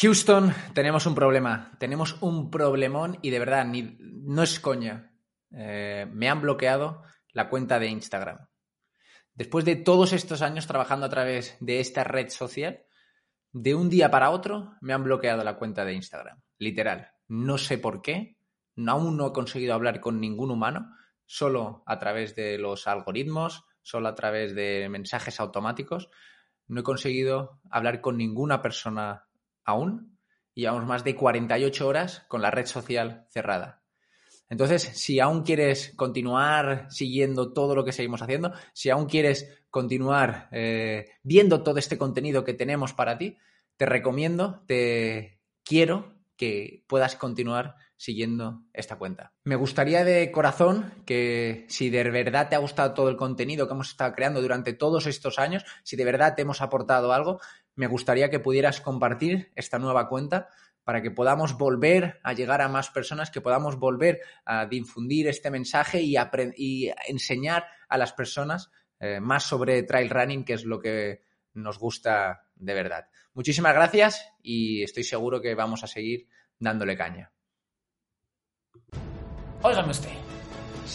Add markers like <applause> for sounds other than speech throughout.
Houston, tenemos un problema. Tenemos un problemón y de verdad, ni, no es coña. Eh, me han bloqueado la cuenta de Instagram. Después de todos estos años trabajando a través de esta red social, de un día para otro me han bloqueado la cuenta de Instagram. Literal. No sé por qué. Aún no he conseguido hablar con ningún humano, solo a través de los algoritmos, solo a través de mensajes automáticos. No he conseguido hablar con ninguna persona aún llevamos más de 48 horas con la red social cerrada. Entonces, si aún quieres continuar siguiendo todo lo que seguimos haciendo, si aún quieres continuar eh, viendo todo este contenido que tenemos para ti, te recomiendo, te quiero que puedas continuar siguiendo esta cuenta. Me gustaría de corazón que si de verdad te ha gustado todo el contenido que hemos estado creando durante todos estos años, si de verdad te hemos aportado algo, me gustaría que pudieras compartir esta nueva cuenta para que podamos volver a llegar a más personas, que podamos volver a difundir este mensaje y, enseñar a las personas eh, más sobre trail running, que es lo que nos gusta de verdad. Muchísimas gracias y estoy seguro que vamos a seguir dándole caña. Óigame usted,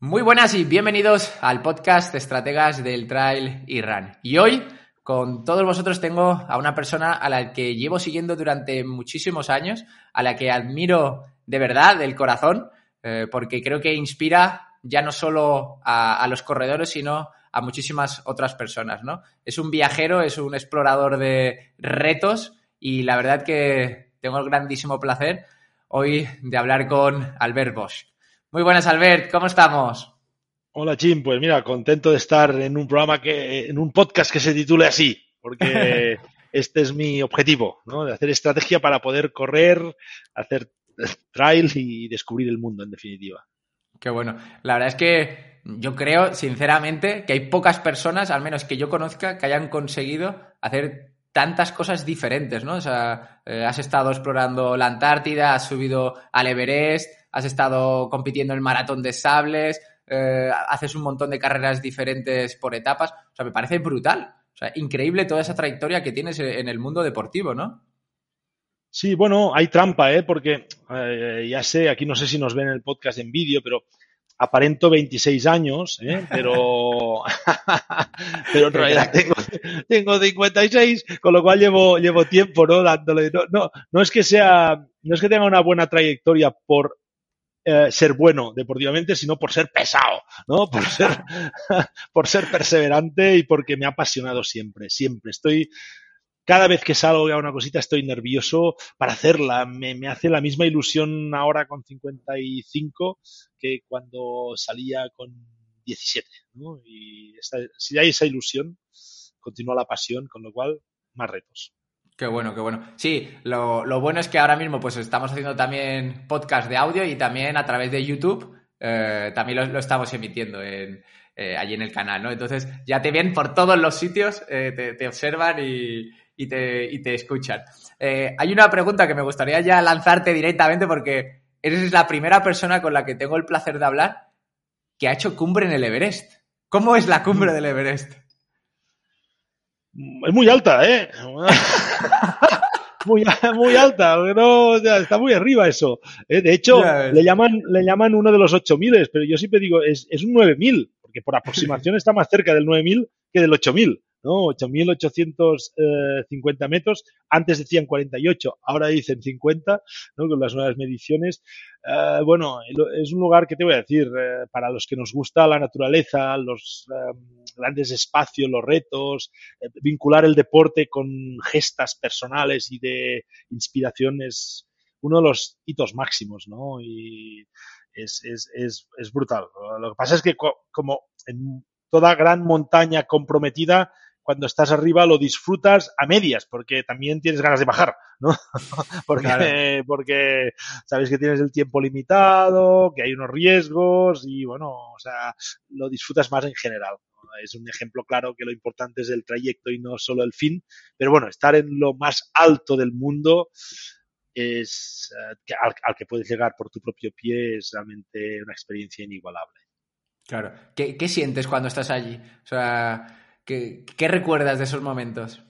Muy buenas y bienvenidos al podcast Estrategas del Trail y Run. Y hoy, con todos vosotros, tengo a una persona a la que llevo siguiendo durante muchísimos años, a la que admiro de verdad, del corazón, eh, porque creo que inspira ya no solo a, a los corredores, sino a muchísimas otras personas, ¿no? Es un viajero, es un explorador de retos y la verdad que tengo el grandísimo placer hoy de hablar con Albert Bosch. Muy buenas, Albert, ¿cómo estamos? Hola, Jim. Pues mira, contento de estar en un programa que, en un podcast que se titule así, porque <laughs> este es mi objetivo, ¿no? De hacer estrategia para poder correr, hacer trail y descubrir el mundo, en definitiva. Qué bueno. La verdad es que yo creo, sinceramente, que hay pocas personas, al menos que yo conozca, que hayan conseguido hacer tantas cosas diferentes, ¿no? O sea, eh, has estado explorando la Antártida, has subido al Everest, has estado compitiendo en el maratón de sables, eh, haces un montón de carreras diferentes por etapas. O sea, me parece brutal. O sea, increíble toda esa trayectoria que tienes en el mundo deportivo, ¿no? Sí, bueno, hay trampa, ¿eh? Porque eh, ya sé, aquí no sé si nos ven el podcast en vídeo, pero aparento 26 años, ¿eh? pero, <laughs> pero en realidad tengo, <laughs> tengo 56, con lo cual llevo, llevo tiempo, ¿no? Dándole, no, no, no es que sea, no es que tenga una buena trayectoria por eh, ser bueno deportivamente, sino por ser pesado, ¿no? Por <laughs> ser, por ser perseverante y porque me ha apasionado siempre, siempre. Estoy, cada vez que salgo a una cosita estoy nervioso para hacerla. Me, me, hace la misma ilusión ahora con 55 que cuando salía con 17. ¿no? Y esta, si hay esa ilusión, continúa la pasión, con lo cual, más retos. Qué bueno, qué bueno. Sí, lo, lo, bueno es que ahora mismo pues estamos haciendo también podcast de audio y también a través de YouTube eh, también lo, estamos emitiendo en, eh, allí en el canal, ¿no? Entonces ya te ven por todos los sitios, eh, te, observan y, te, te, escuchan. Eh, hay una pregunta que me gustaría ya lanzarte directamente porque eres la primera persona con la que tengo el placer de hablar que ha hecho cumbre en el Everest. ¿Cómo es la cumbre del Everest? Es muy alta, ¿eh? <laughs> muy, muy alta, no, está muy arriba eso. De hecho, le llaman, le llaman uno de los 8000, pero yo siempre digo, es, es un 9000 porque por aproximación está más cerca del 9000 que del 8000. ¿no? 8.850 eh, metros, antes decían 48, ahora dicen 50, ¿no? Con las nuevas mediciones. Eh, bueno, es un lugar que te voy a decir, eh, para los que nos gusta la naturaleza, los grandes espacios, los retos, vincular el deporte con gestas personales y de inspiración es uno de los hitos máximos, ¿no? Y es, es, es, es brutal. Lo que pasa es que como en toda gran montaña comprometida, cuando estás arriba lo disfrutas a medias, porque también tienes ganas de bajar, ¿no? <laughs> porque, porque sabes que tienes el tiempo limitado, que hay unos riesgos y bueno, o sea, lo disfrutas más en general. Es un ejemplo claro que lo importante es el trayecto y no solo el fin, pero bueno, estar en lo más alto del mundo es eh, al, que puedes llegar por tu propio pie es realmente una experiencia inigualable. Claro. ¿Qué, ¿Qué, sientes cuando estás allí? O sea, ¿qué, ¿qué, recuerdas de esos momentos?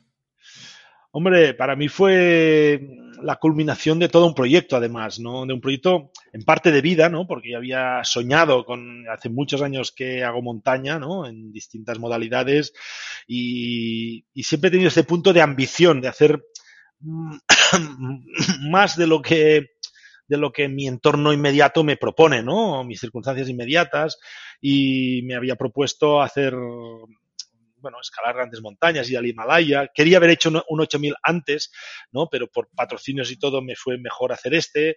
Hombre, para mí fue la culminación de todo un proyecto, además, ¿no? De un proyecto en parte de vida, ¿no? Porque yo había soñado con, hace muchos años que hago montaña, ¿no? En distintas modalidades y, y siempre he tenido ese punto de ambición, de hacer <coughs> más de lo que de lo que mi entorno inmediato me propone, ¿no? Mis circunstancias inmediatas y me había propuesto hacer bueno, escalar grandes montañas, y al Himalaya. Quería haber hecho un 8000 antes, ¿no? Pero por patrocinios y todo me fue mejor hacer este.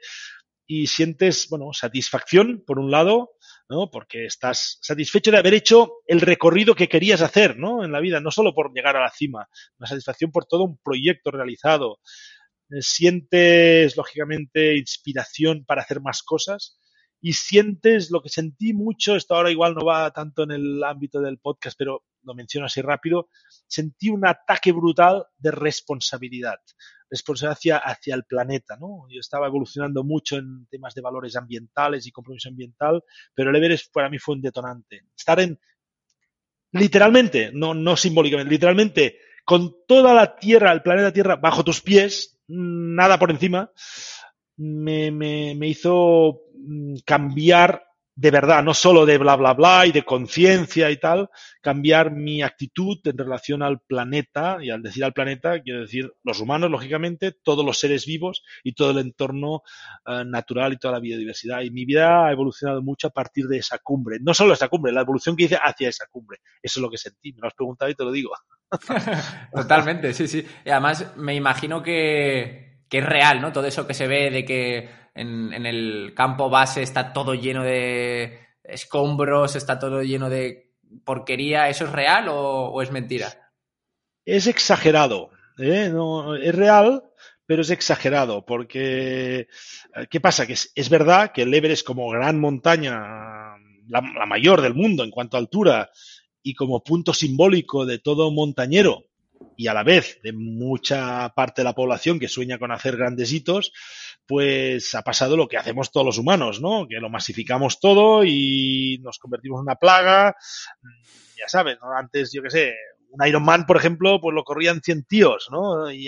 Y sientes, bueno, satisfacción, por un lado, ¿no? Porque estás satisfecho de haber hecho el recorrido que querías hacer, ¿no? En la vida, no solo por llegar a la cima, una satisfacción por todo un proyecto realizado. Eh, sientes, lógicamente, inspiración para hacer más cosas y sientes lo que sentí mucho, esto ahora igual no va tanto en el ámbito del podcast, pero lo menciono así rápido, sentí un ataque brutal de responsabilidad, responsabilidad hacia, el planeta, ¿no? Yo estaba evolucionando mucho en temas de valores ambientales y compromiso ambiental, pero el Everest para mí fue un detonante. Estar en, literalmente, no, no simbólicamente, literalmente, con toda la Tierra, el planeta Tierra, bajo tus pies, nada por encima, me, me, me hizo mm, cambiar de verdad, no solo de bla, bla, bla y de conciencia y tal, cambiar mi actitud en relación al planeta, y al decir al planeta, quiero decir los humanos, lógicamente, todos los seres vivos y todo el entorno eh, natural y toda la biodiversidad. Y mi vida ha evolucionado mucho a partir de esa cumbre. No solo esa cumbre, la evolución que hice hacia esa cumbre. Eso es lo que sentí. Me lo has preguntado y te lo digo. <laughs> <laughs> Totalmente, sí, sí. Y además me imagino que, que es real, ¿no? Todo eso que se ve de que en, el campo base está todo lleno de escombros, está todo lleno de porquería. ¿Eso es real o, es mentira? Es exagerado. ¿eh? No, es real, pero es exagerado, porque eh, ¿qué pasa? Que es, verdad que el Everest como gran montaña, la, mayor del mundo en cuanto a altura, y como punto simbólico de todo montañero, y a la vez de mucha parte de la población que sueña con hacer grandes hitos, pues ha pasado lo que hacemos todos los humanos, ¿no? Que lo masificamos todo y nos convertimos en una plaga. Mm, ya sabes, ¿no? Antes, yo qué sé, un Iron Man, por ejemplo, pues lo corrían 100 tíos, ¿no? Y,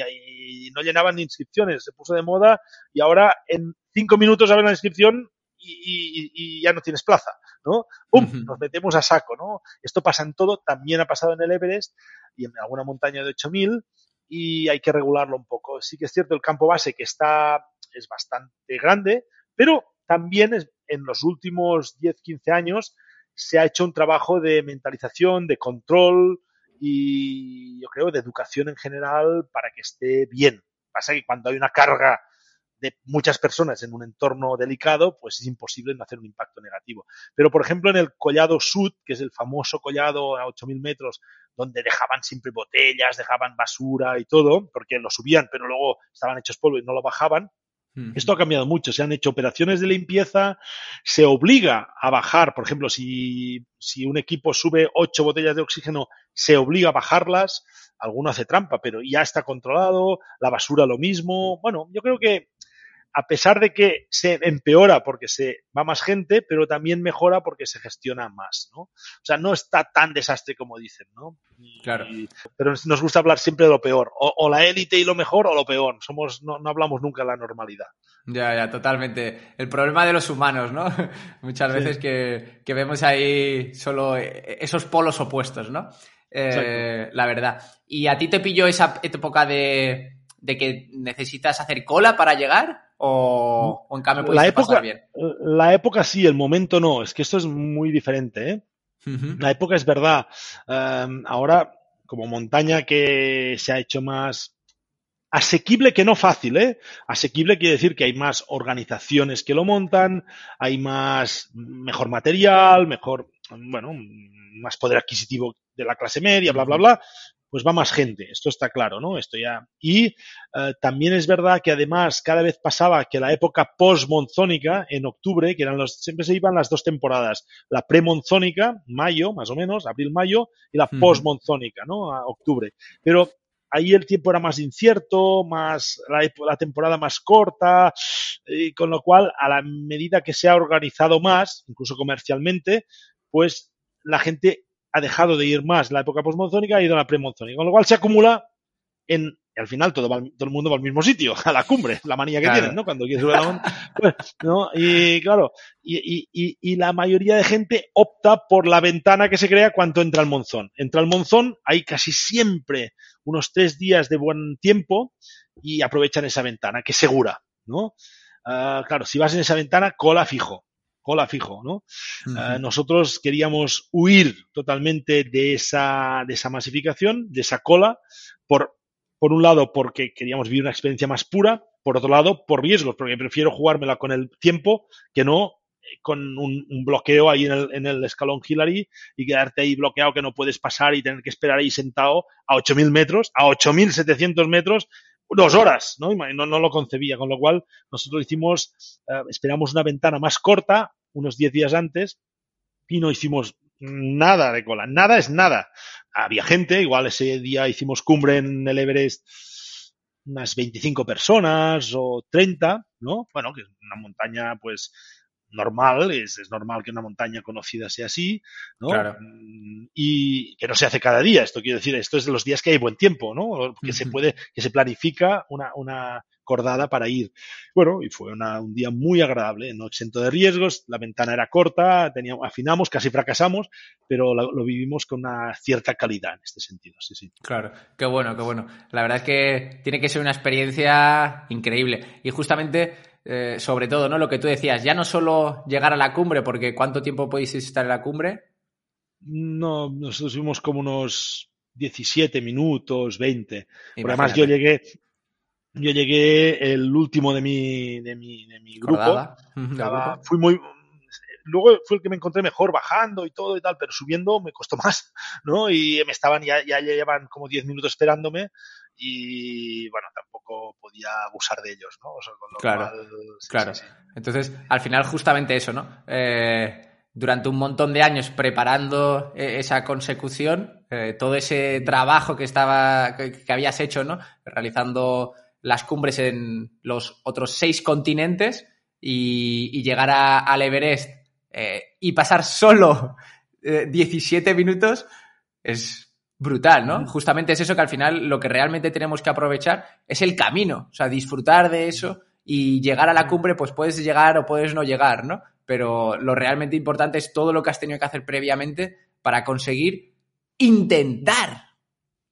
no llenaban ni inscripciones, se puso de moda y ahora en cinco minutos abren la inscripción y, ya no tienes plaza, ¿no? ¡Pum! Nos metemos a saco, ¿no? Esto pasa en todo, también ha pasado en el Everest y en alguna montaña de 8000 y hay que regularlo un poco. Sí que es cierto el campo base que está es bastante grande, pero también en los últimos 10-15 años se ha hecho un trabajo de mentalización, de control y yo creo de educación en general para que esté bien. Pasa que cuando hay una carga de muchas personas en un entorno delicado, pues es imposible no hacer un impacto negativo. Pero, por ejemplo, en el collado sud, que es el famoso collado a 8.000 metros, donde dejaban siempre botellas, dejaban basura y todo, porque lo subían, pero luego estaban hechos polvo y no lo bajaban, Esto ha cambiado mucho. Se han hecho operaciones de limpieza, se obliga a bajar, por ejemplo, si, si un equipo sube ocho botellas de oxígeno, se obliga a bajarlas. Alguno hace trampa, pero ya está controlado. La basura lo mismo. Bueno, yo creo que a pesar de que se empeora porque se va más gente, pero también mejora porque se gestiona más, ¿no? O sea, no está tan desastre como dicen, ¿no? claro. pero nos gusta hablar siempre de lo peor, o, la élite y lo mejor o lo peor. Somos, no, no, hablamos nunca de la normalidad. Ya, ya, totalmente. El problema de los humanos, ¿no? <laughs> Muchas veces que, que, vemos ahí solo esos polos opuestos, ¿no? Eh, la verdad. ¿Y a ti te pilló esa época de, de que necesitas hacer cola para llegar? O, en cambio puedes la época, pasar bien? La época sí, el momento no. Es que esto es muy diferente. ¿eh? La época es verdad. Em, ahora, como montaña que se ha hecho más asequible que no fácil, ¿eh? Asequible quiere decir que hay más organizaciones que lo montan, hay más, mejor material, mejor, bueno, más poder adquisitivo de la clase media, bla, bla, bla pues va más gente, esto está claro, ¿no? Esto ya. Y eh, también es verdad que además cada vez pasaba que la época post-monzónica, en octubre, que eran los, siempre se iban las dos temporadas, la pre-monzónica, mayo, más o menos, abril-mayo, y la post-monzónica, ¿no? A octubre. Pero ahí el tiempo era más incierto, más la, la temporada más corta, y con lo cual, a la medida que se ha organizado más, incluso comercialmente, pues la gente ha dejado de ir más la época postmonzónica y ha ido a la premonzónica, con lo cual se acumula en al final todo, todo el mundo va al mismo sitio, <laughs> a la cumbre, la manía que tienen, ¿no? Cuando quieres subir a la pues, ¿no? Y claro, y, y, y, la mayoría de gente opta por la ventana que se crea cuando entra el monzón. Entra el monzón, hay casi siempre unos tres días de buen tiempo y aprovechan esa ventana, que es segura, ¿no? Uh, claro, si vas en esa ventana, cola fijo cola fijo, ¿no? Eh, nosotros queríamos huir totalmente de esa, de esa masificación, de esa cola, por, por un lado porque queríamos vivir una experiencia más pura, por otro lado por riesgos, porque prefiero jugármela con el tiempo que no eh, con un, bloqueo ahí en el, en el, escalón Hillary y quedarte ahí bloqueado que no puedes pasar y tener que esperar ahí sentado a 8.000 metros, a 8.700 metros dos horas, ¿no? ¿no? No, lo concebía, con lo cual nosotros hicimos, eh, esperamos una ventana más corta, unos 10 días antes, y no hicimos nada de cola, nada es nada. Había gente, igual ese día hicimos cumbre en el Everest unas 25 personas o 30, ¿no? Bueno, que es una montaña pues normal, es, es, normal que una montaña conocida sea así, ¿no? Claro. Mm, y que no se hace cada día, esto quiero decir, esto es de los días que hay buen tiempo, ¿no? Que se puede, que se planifica una, una cordada para ir. Bueno, y fue una, un día muy agradable, no exento de riesgos, la ventana era corta, teníamos, afinamos, casi fracasamos, pero lo, lo, vivimos con una cierta calidad en este sentido, sí, sí. Claro, qué bueno, qué bueno. La verdad es que tiene que ser una experiencia increíble. Y justamente eh, sobre todo, ¿no? Lo que tú decías, ya no solo llegar a la cumbre, porque ¿cuánto tiempo podéis estar en la cumbre? No, nosotros fuimos como unos 17 minutos, 20. Porque además yo llegué, yo llegué el último de mi, de mi, de mi grupo. Estaba, fui muy, luego fue el que me encontré mejor bajando y todo y tal, pero subiendo me costó <laughs> más, ¿no? Y me estaban, ya, ya llevan como 10 minutos esperándome y bueno, tampoco podía abusar de ellos, ¿no? O sea, con lo claro, cual, sí, claro. Sí, sí. Entonces, al final, justamente eso, ¿no? Eh, durante un montón de años preparando eh, esa consecución, eh, todo ese trabajo que estaba, que, que, habías hecho, ¿no? Realizando las cumbres en los otros seis continentes y, y llegar a, al Everest eh, y pasar solo 17 minutos es brutal, ¿no? Justamente es eso que al final lo que realmente tenemos que aprovechar es el camino, o sea, disfrutar de eso y llegar a la cumbre, pues puedes llegar o puedes no llegar, ¿no? Pero lo realmente importante es todo lo que has tenido que hacer previamente para conseguir intentar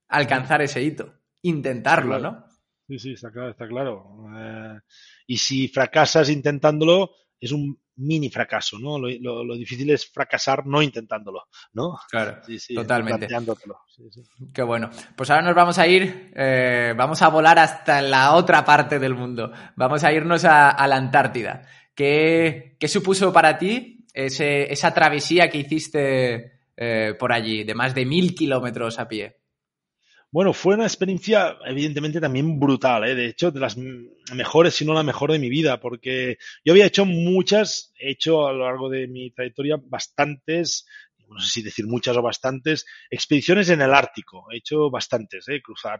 alcanzar ese hito, intentarlo, ¿no? Sí, sí, está claro, está claro. Eh, y si fracasas intentándolo, es un mini fracaso, ¿no? Lo, lo, lo, difícil es fracasar no intentándolo, ¿no? Claro, sí, sí, totalmente. Sí. Qué bueno. Pues ahora nos vamos a ir, eh, vamos a volar hasta la otra parte del mundo. Vamos a irnos a, a la Antártida. ¿Qué, ¿Qué, supuso para ti ese, esa travesía que hiciste eh, por allí, de más de mil kilómetros a pie? Bueno, fue una experiencia evidentemente también brutal, ¿eh? de hecho, de las mejores, si no la mejor de mi vida, porque yo había hecho muchas, he hecho a lo largo de mi trayectoria bastantes, no sé si decir muchas o bastantes, expediciones en el Ártico. He hecho bastantes, ¿eh? cruzar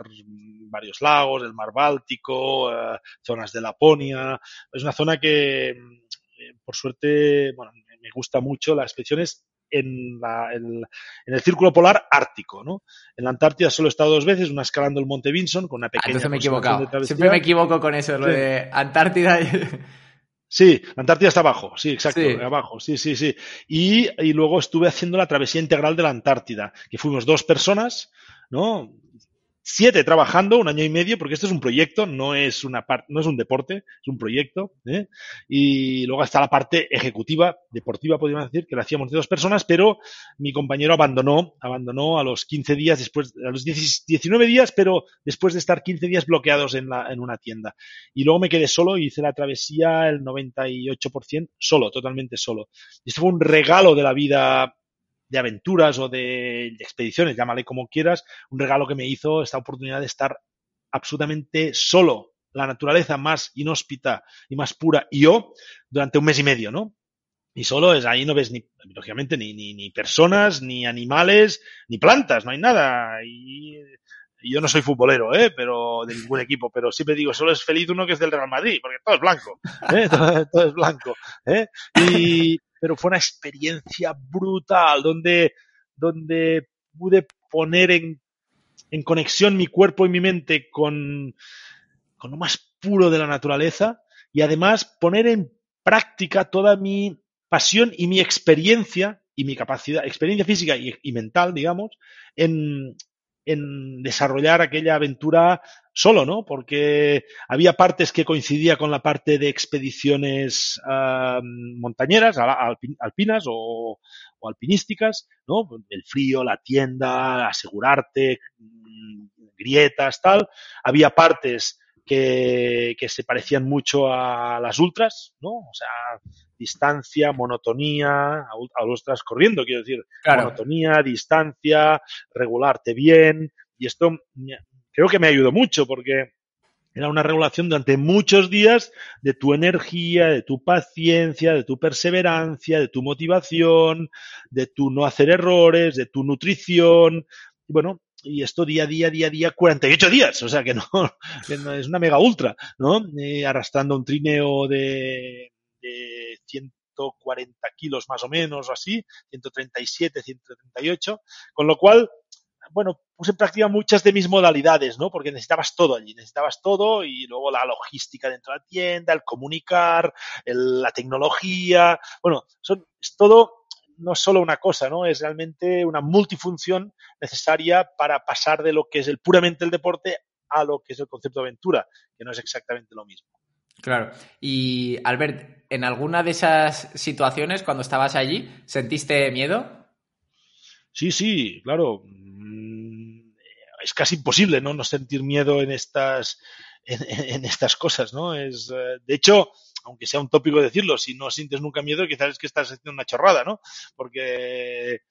varios lagos, el mar Báltico, eh, zonas de Laponia. Es una zona que, eh, por suerte, bueno, me gusta mucho. Las expediciones en, el círculo polar ártico, ¿no? En la Antártida solo he estado dos veces, una escalando el Monte Vinson con una ah, pequeña. entonces me he equivocado. Siempre me equivoco con eso, lo de Antártida. Sí, la Antártida está abajo, sí, exacto, abajo, sí, sí, sí. Y, y, luego estuve haciendo la travesía integral de la Antártida, que fuimos dos personas, ¿no? Siete trabajando, un año y medio, porque esto es un proyecto, no es una parte, no es un deporte, es un proyecto. ¿eh? Y luego está la parte ejecutiva, deportiva, podríamos decir, que la hacíamos de dos personas, pero mi compañero abandonó, abandonó a los 15 días después, a los 19 días, pero después de estar 15 días bloqueados en, la, en una tienda. Y luego me quedé solo y hice la travesía el 98% solo, totalmente solo. Y esto fue un regalo de la vida de aventuras o de, expediciones, llámale como quieras, un regalo que me hizo esta oportunidad de estar absolutamente solo, la naturaleza más inhóspita y más pura, y yo, durante un mes y medio, ¿no? Y solo es ahí no ves ni, lógicamente, ni, ni, ni personas, ni animales, ni plantas, no hay nada. Y, yo no soy futbolero, ¿eh? pero de ningún <laughs> equipo, pero siempre digo, solo es feliz uno que es del Real Madrid, porque todo es blanco, ¿eh? <laughs> todo, todo, es blanco. ¿eh? Y, pero fue una experiencia brutal donde, donde pude poner en, en conexión mi cuerpo y mi mente con, con lo más puro de la naturaleza y además poner en práctica toda mi pasión y mi experiencia y mi capacidad, experiencia física y, mental, digamos, en, en desarrollar aquella aventura solo, ¿no? Porque había partes que coincidía con la parte de expediciones montañeras, alpinas o, alpinísticas, ¿no? El frío, la tienda, asegurarte, mm, grietas, tal. Había partes que, que se parecían mucho a las ultras, ¿no? O sea, distancia, monotonía, a, ultras corriendo, quiero decir, monotonía, distancia, regularte bien, y esto creo que me ayudó mucho porque era una regulación durante muchos días de tu energía, de tu paciencia, de tu perseverancia, de tu motivación, de tu no hacer errores, de tu nutrición. Y bueno, y esto día a día, día a día, 48 días, o sea <laughs> que no, es una mega ultra, ¿no? Eh, arrastrando un trineo de, de 140 kilos más o menos o así, 137, 138, con lo cual bueno, puse en práctica muchas de mis modalidades, ¿no? Porque necesitabas todo allí, necesitabas todo y luego la logística dentro de la tienda, el comunicar, la tecnología, bueno, son, es todo, no es solo una cosa, ¿no? Es realmente una multifunción necesaria para pasar de lo que es el puramente el deporte a lo que es el concepto de aventura, que no es exactamente lo mismo. Claro. Y Albert, ¿en alguna de esas situaciones cuando estabas allí sentiste miedo? Sí, sí, claro. Mm, es casi imposible no, no sentir miedo en estas, en, estas cosas, ¿no? Es, eh, de hecho, aunque sea un tópico decirlo, si no sientes nunca miedo, quizás es que estás haciendo una chorrada, ¿no? Porque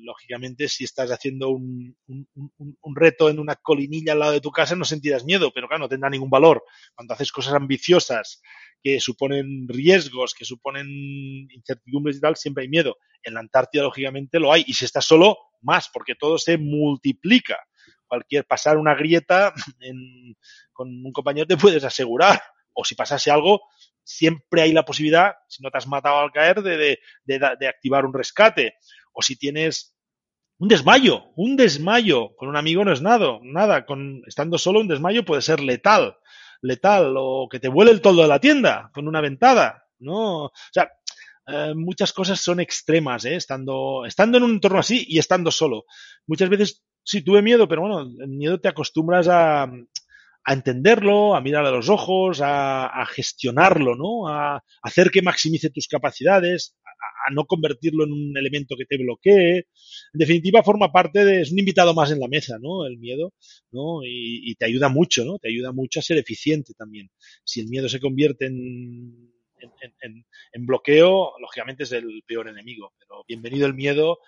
lógicamente, si estás haciendo un, reto en una colinilla al lado de tu casa, no sentirás miedo, pero claro, no tendrá ningún valor. Cuando haces cosas ambiciosas que suponen riesgos, que suponen incertidumbres y tal, siempre hay miedo. En la Antártida, lógicamente, lo hay. Y si estás solo, más, porque todo se multiplica. Cualquier pasar una grieta <laughs> con un compañero te puedes asegurar. O si pasase algo, siempre hay la posibilidad, si no te has matado al caer, de, de activar un rescate o si tienes un desmayo, un desmayo con un amigo no es nada, nada, con estando solo un desmayo puede ser letal, letal, o que te vuele el toldo de la tienda con una ventada, ¿no? O sea, eh, muchas cosas son extremas, ¿eh? Estando, estando en un entorno así y estando solo. Muchas veces sí tuve miedo, pero bueno, el miedo te acostumbras a, a entenderlo, a mirar a los ojos, a, a gestionarlo, ¿no? A, hacer que maximice tus capacidades, a no convertirlo en un elemento que te bloquee. En definitiva, forma parte de, es un invitado más en la mesa, ¿no? El miedo, ¿no? Y, te ayuda mucho, ¿no? Te ayuda mucho a ser eficiente también. Si el miedo se convierte en, en, bloqueo, lógicamente es el peor enemigo. Pero bienvenido el miedo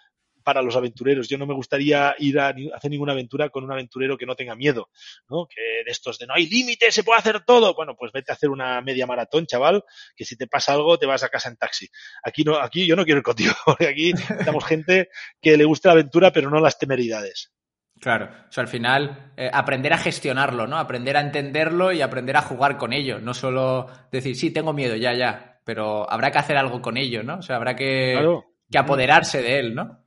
para los aventureros. Yo no me gustaría ir a, hacer ninguna aventura con un aventurero que no tenga miedo, ¿no? Que de estos de no hay límite, se puede hacer todo. Bueno, pues vete a hacer una media maratón, chaval, que si te pasa algo te vas a casa en taxi. Aquí no, aquí yo no quiero ir contigo, <laughs> porque aquí estamos <laughs> gente que le gusta la aventura, pero no las temeridades. Claro, o sea, al final eh, aprender a gestionarlo, ¿no? Aprender a entenderlo y aprender a jugar con ello, no solo decir, sí, tengo miedo, ya, ya, pero habrá que hacer algo con ello, ¿no? O sea, habrá que, que apoderarse de él, ¿no?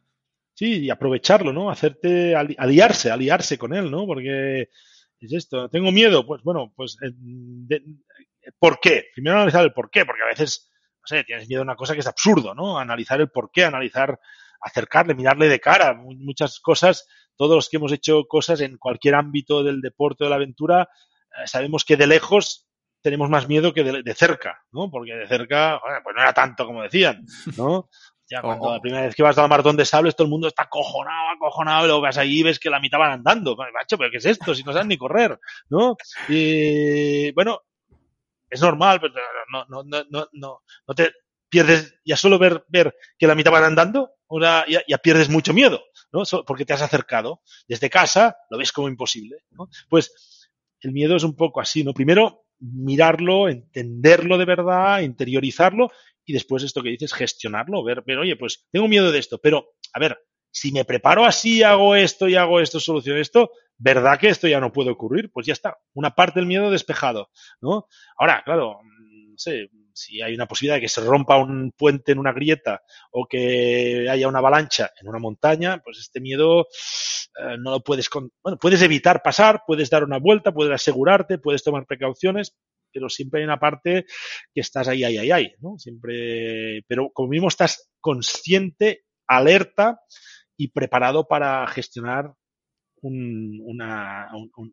Sí, y aprovecharlo, ¿no? Hacerte, aliarse, aliarse con él, ¿no? Porque es esto, tengo miedo, pues bueno, pues, eh, ¿por qué? Primero analizar el por qué, porque a veces, no sé, tienes miedo a una cosa que es absurdo, ¿no? Analizar el por qué, analizar, acercarle, mirarle de cara, muchas cosas, todos los que hemos hecho cosas en cualquier ámbito del deporte o de la aventura, eh, sabemos que de lejos tenemos más miedo que de, cerca, ¿no? Porque de cerca, bueno, pues no era tanto como decían, ¿no? Ya cuando la primera vez que vas a la maratón de sables, todo el mundo está acojonado, acojonado, y luego vas ahí y ves que la mitad van andando. Macho, pero ¿qué es esto? Si no saben ni correr, ¿no? Y bueno, es normal, pero no, no, no, no, no, no te pierdes, ya solo ver, ver que la mitad van andando, ahora ya, ya pierdes mucho miedo, ¿no? Porque te has acercado. Desde casa lo ves como imposible, ¿no? Pues el miedo es un poco así, ¿no? Primero, mirarlo, entenderlo de verdad, interiorizarlo y después esto que dices, gestionarlo, ver, ver, oye, pues tengo miedo de esto, pero a ver, si me preparo así, hago esto y hago esto, soluciono esto, ¿verdad que esto ya no puede ocurrir? Pues ya está, una parte del miedo despejado, ¿no? Ahora, claro, no sé, si hay una posibilidad de que se rompa un puente en una grieta o que haya una avalancha en una montaña, pues este miedo eh, no lo puedes, bueno, puedes evitar pasar, puedes dar una vuelta, puedes asegurarte, puedes tomar precauciones, pero siempre hay una parte que estás ahí, ahí, ahí, ahí, ¿no? Siempre, pero como mismo estás consciente, alerta y preparado para gestionar una,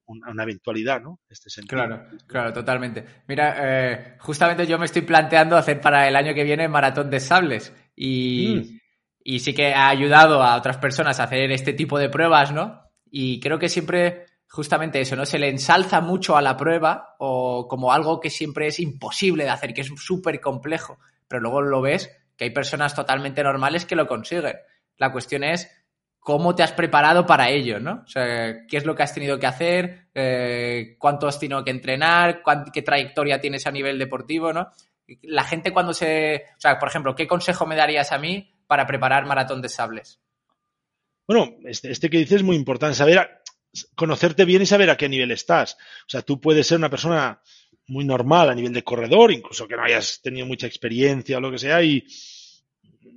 una, eventualidad, ¿no? Este sentido. Claro, claro, totalmente. Mira, eh, justamente yo me estoy planteando hacer para el año que viene maratón de sables y, mm. y sí que ha ayudado a otras personas a hacer este tipo de pruebas, ¿no? Y creo que siempre justamente eso, ¿no? Se le ensalza mucho a la prueba o como algo que siempre es imposible de hacer, que es súper complejo, pero luego lo ves que hay personas totalmente normales que lo consiguen. La cuestión es cómo te has preparado para ello, ¿no? O sea, qué es lo que has tenido que hacer, eh, cuánto has tenido que entrenar, qué trayectoria tienes a nivel deportivo, ¿no? La gente cuando se... O sea, por ejemplo, ¿qué consejo me darías a mí para preparar maratón de sables? Bueno, este, este que dices es muy importante, saber conocerte bien y saber a qué nivel estás. O sea, tú puedes ser una persona muy normal a nivel de corredor, incluso que no hayas tenido mucha experiencia o lo que sea, y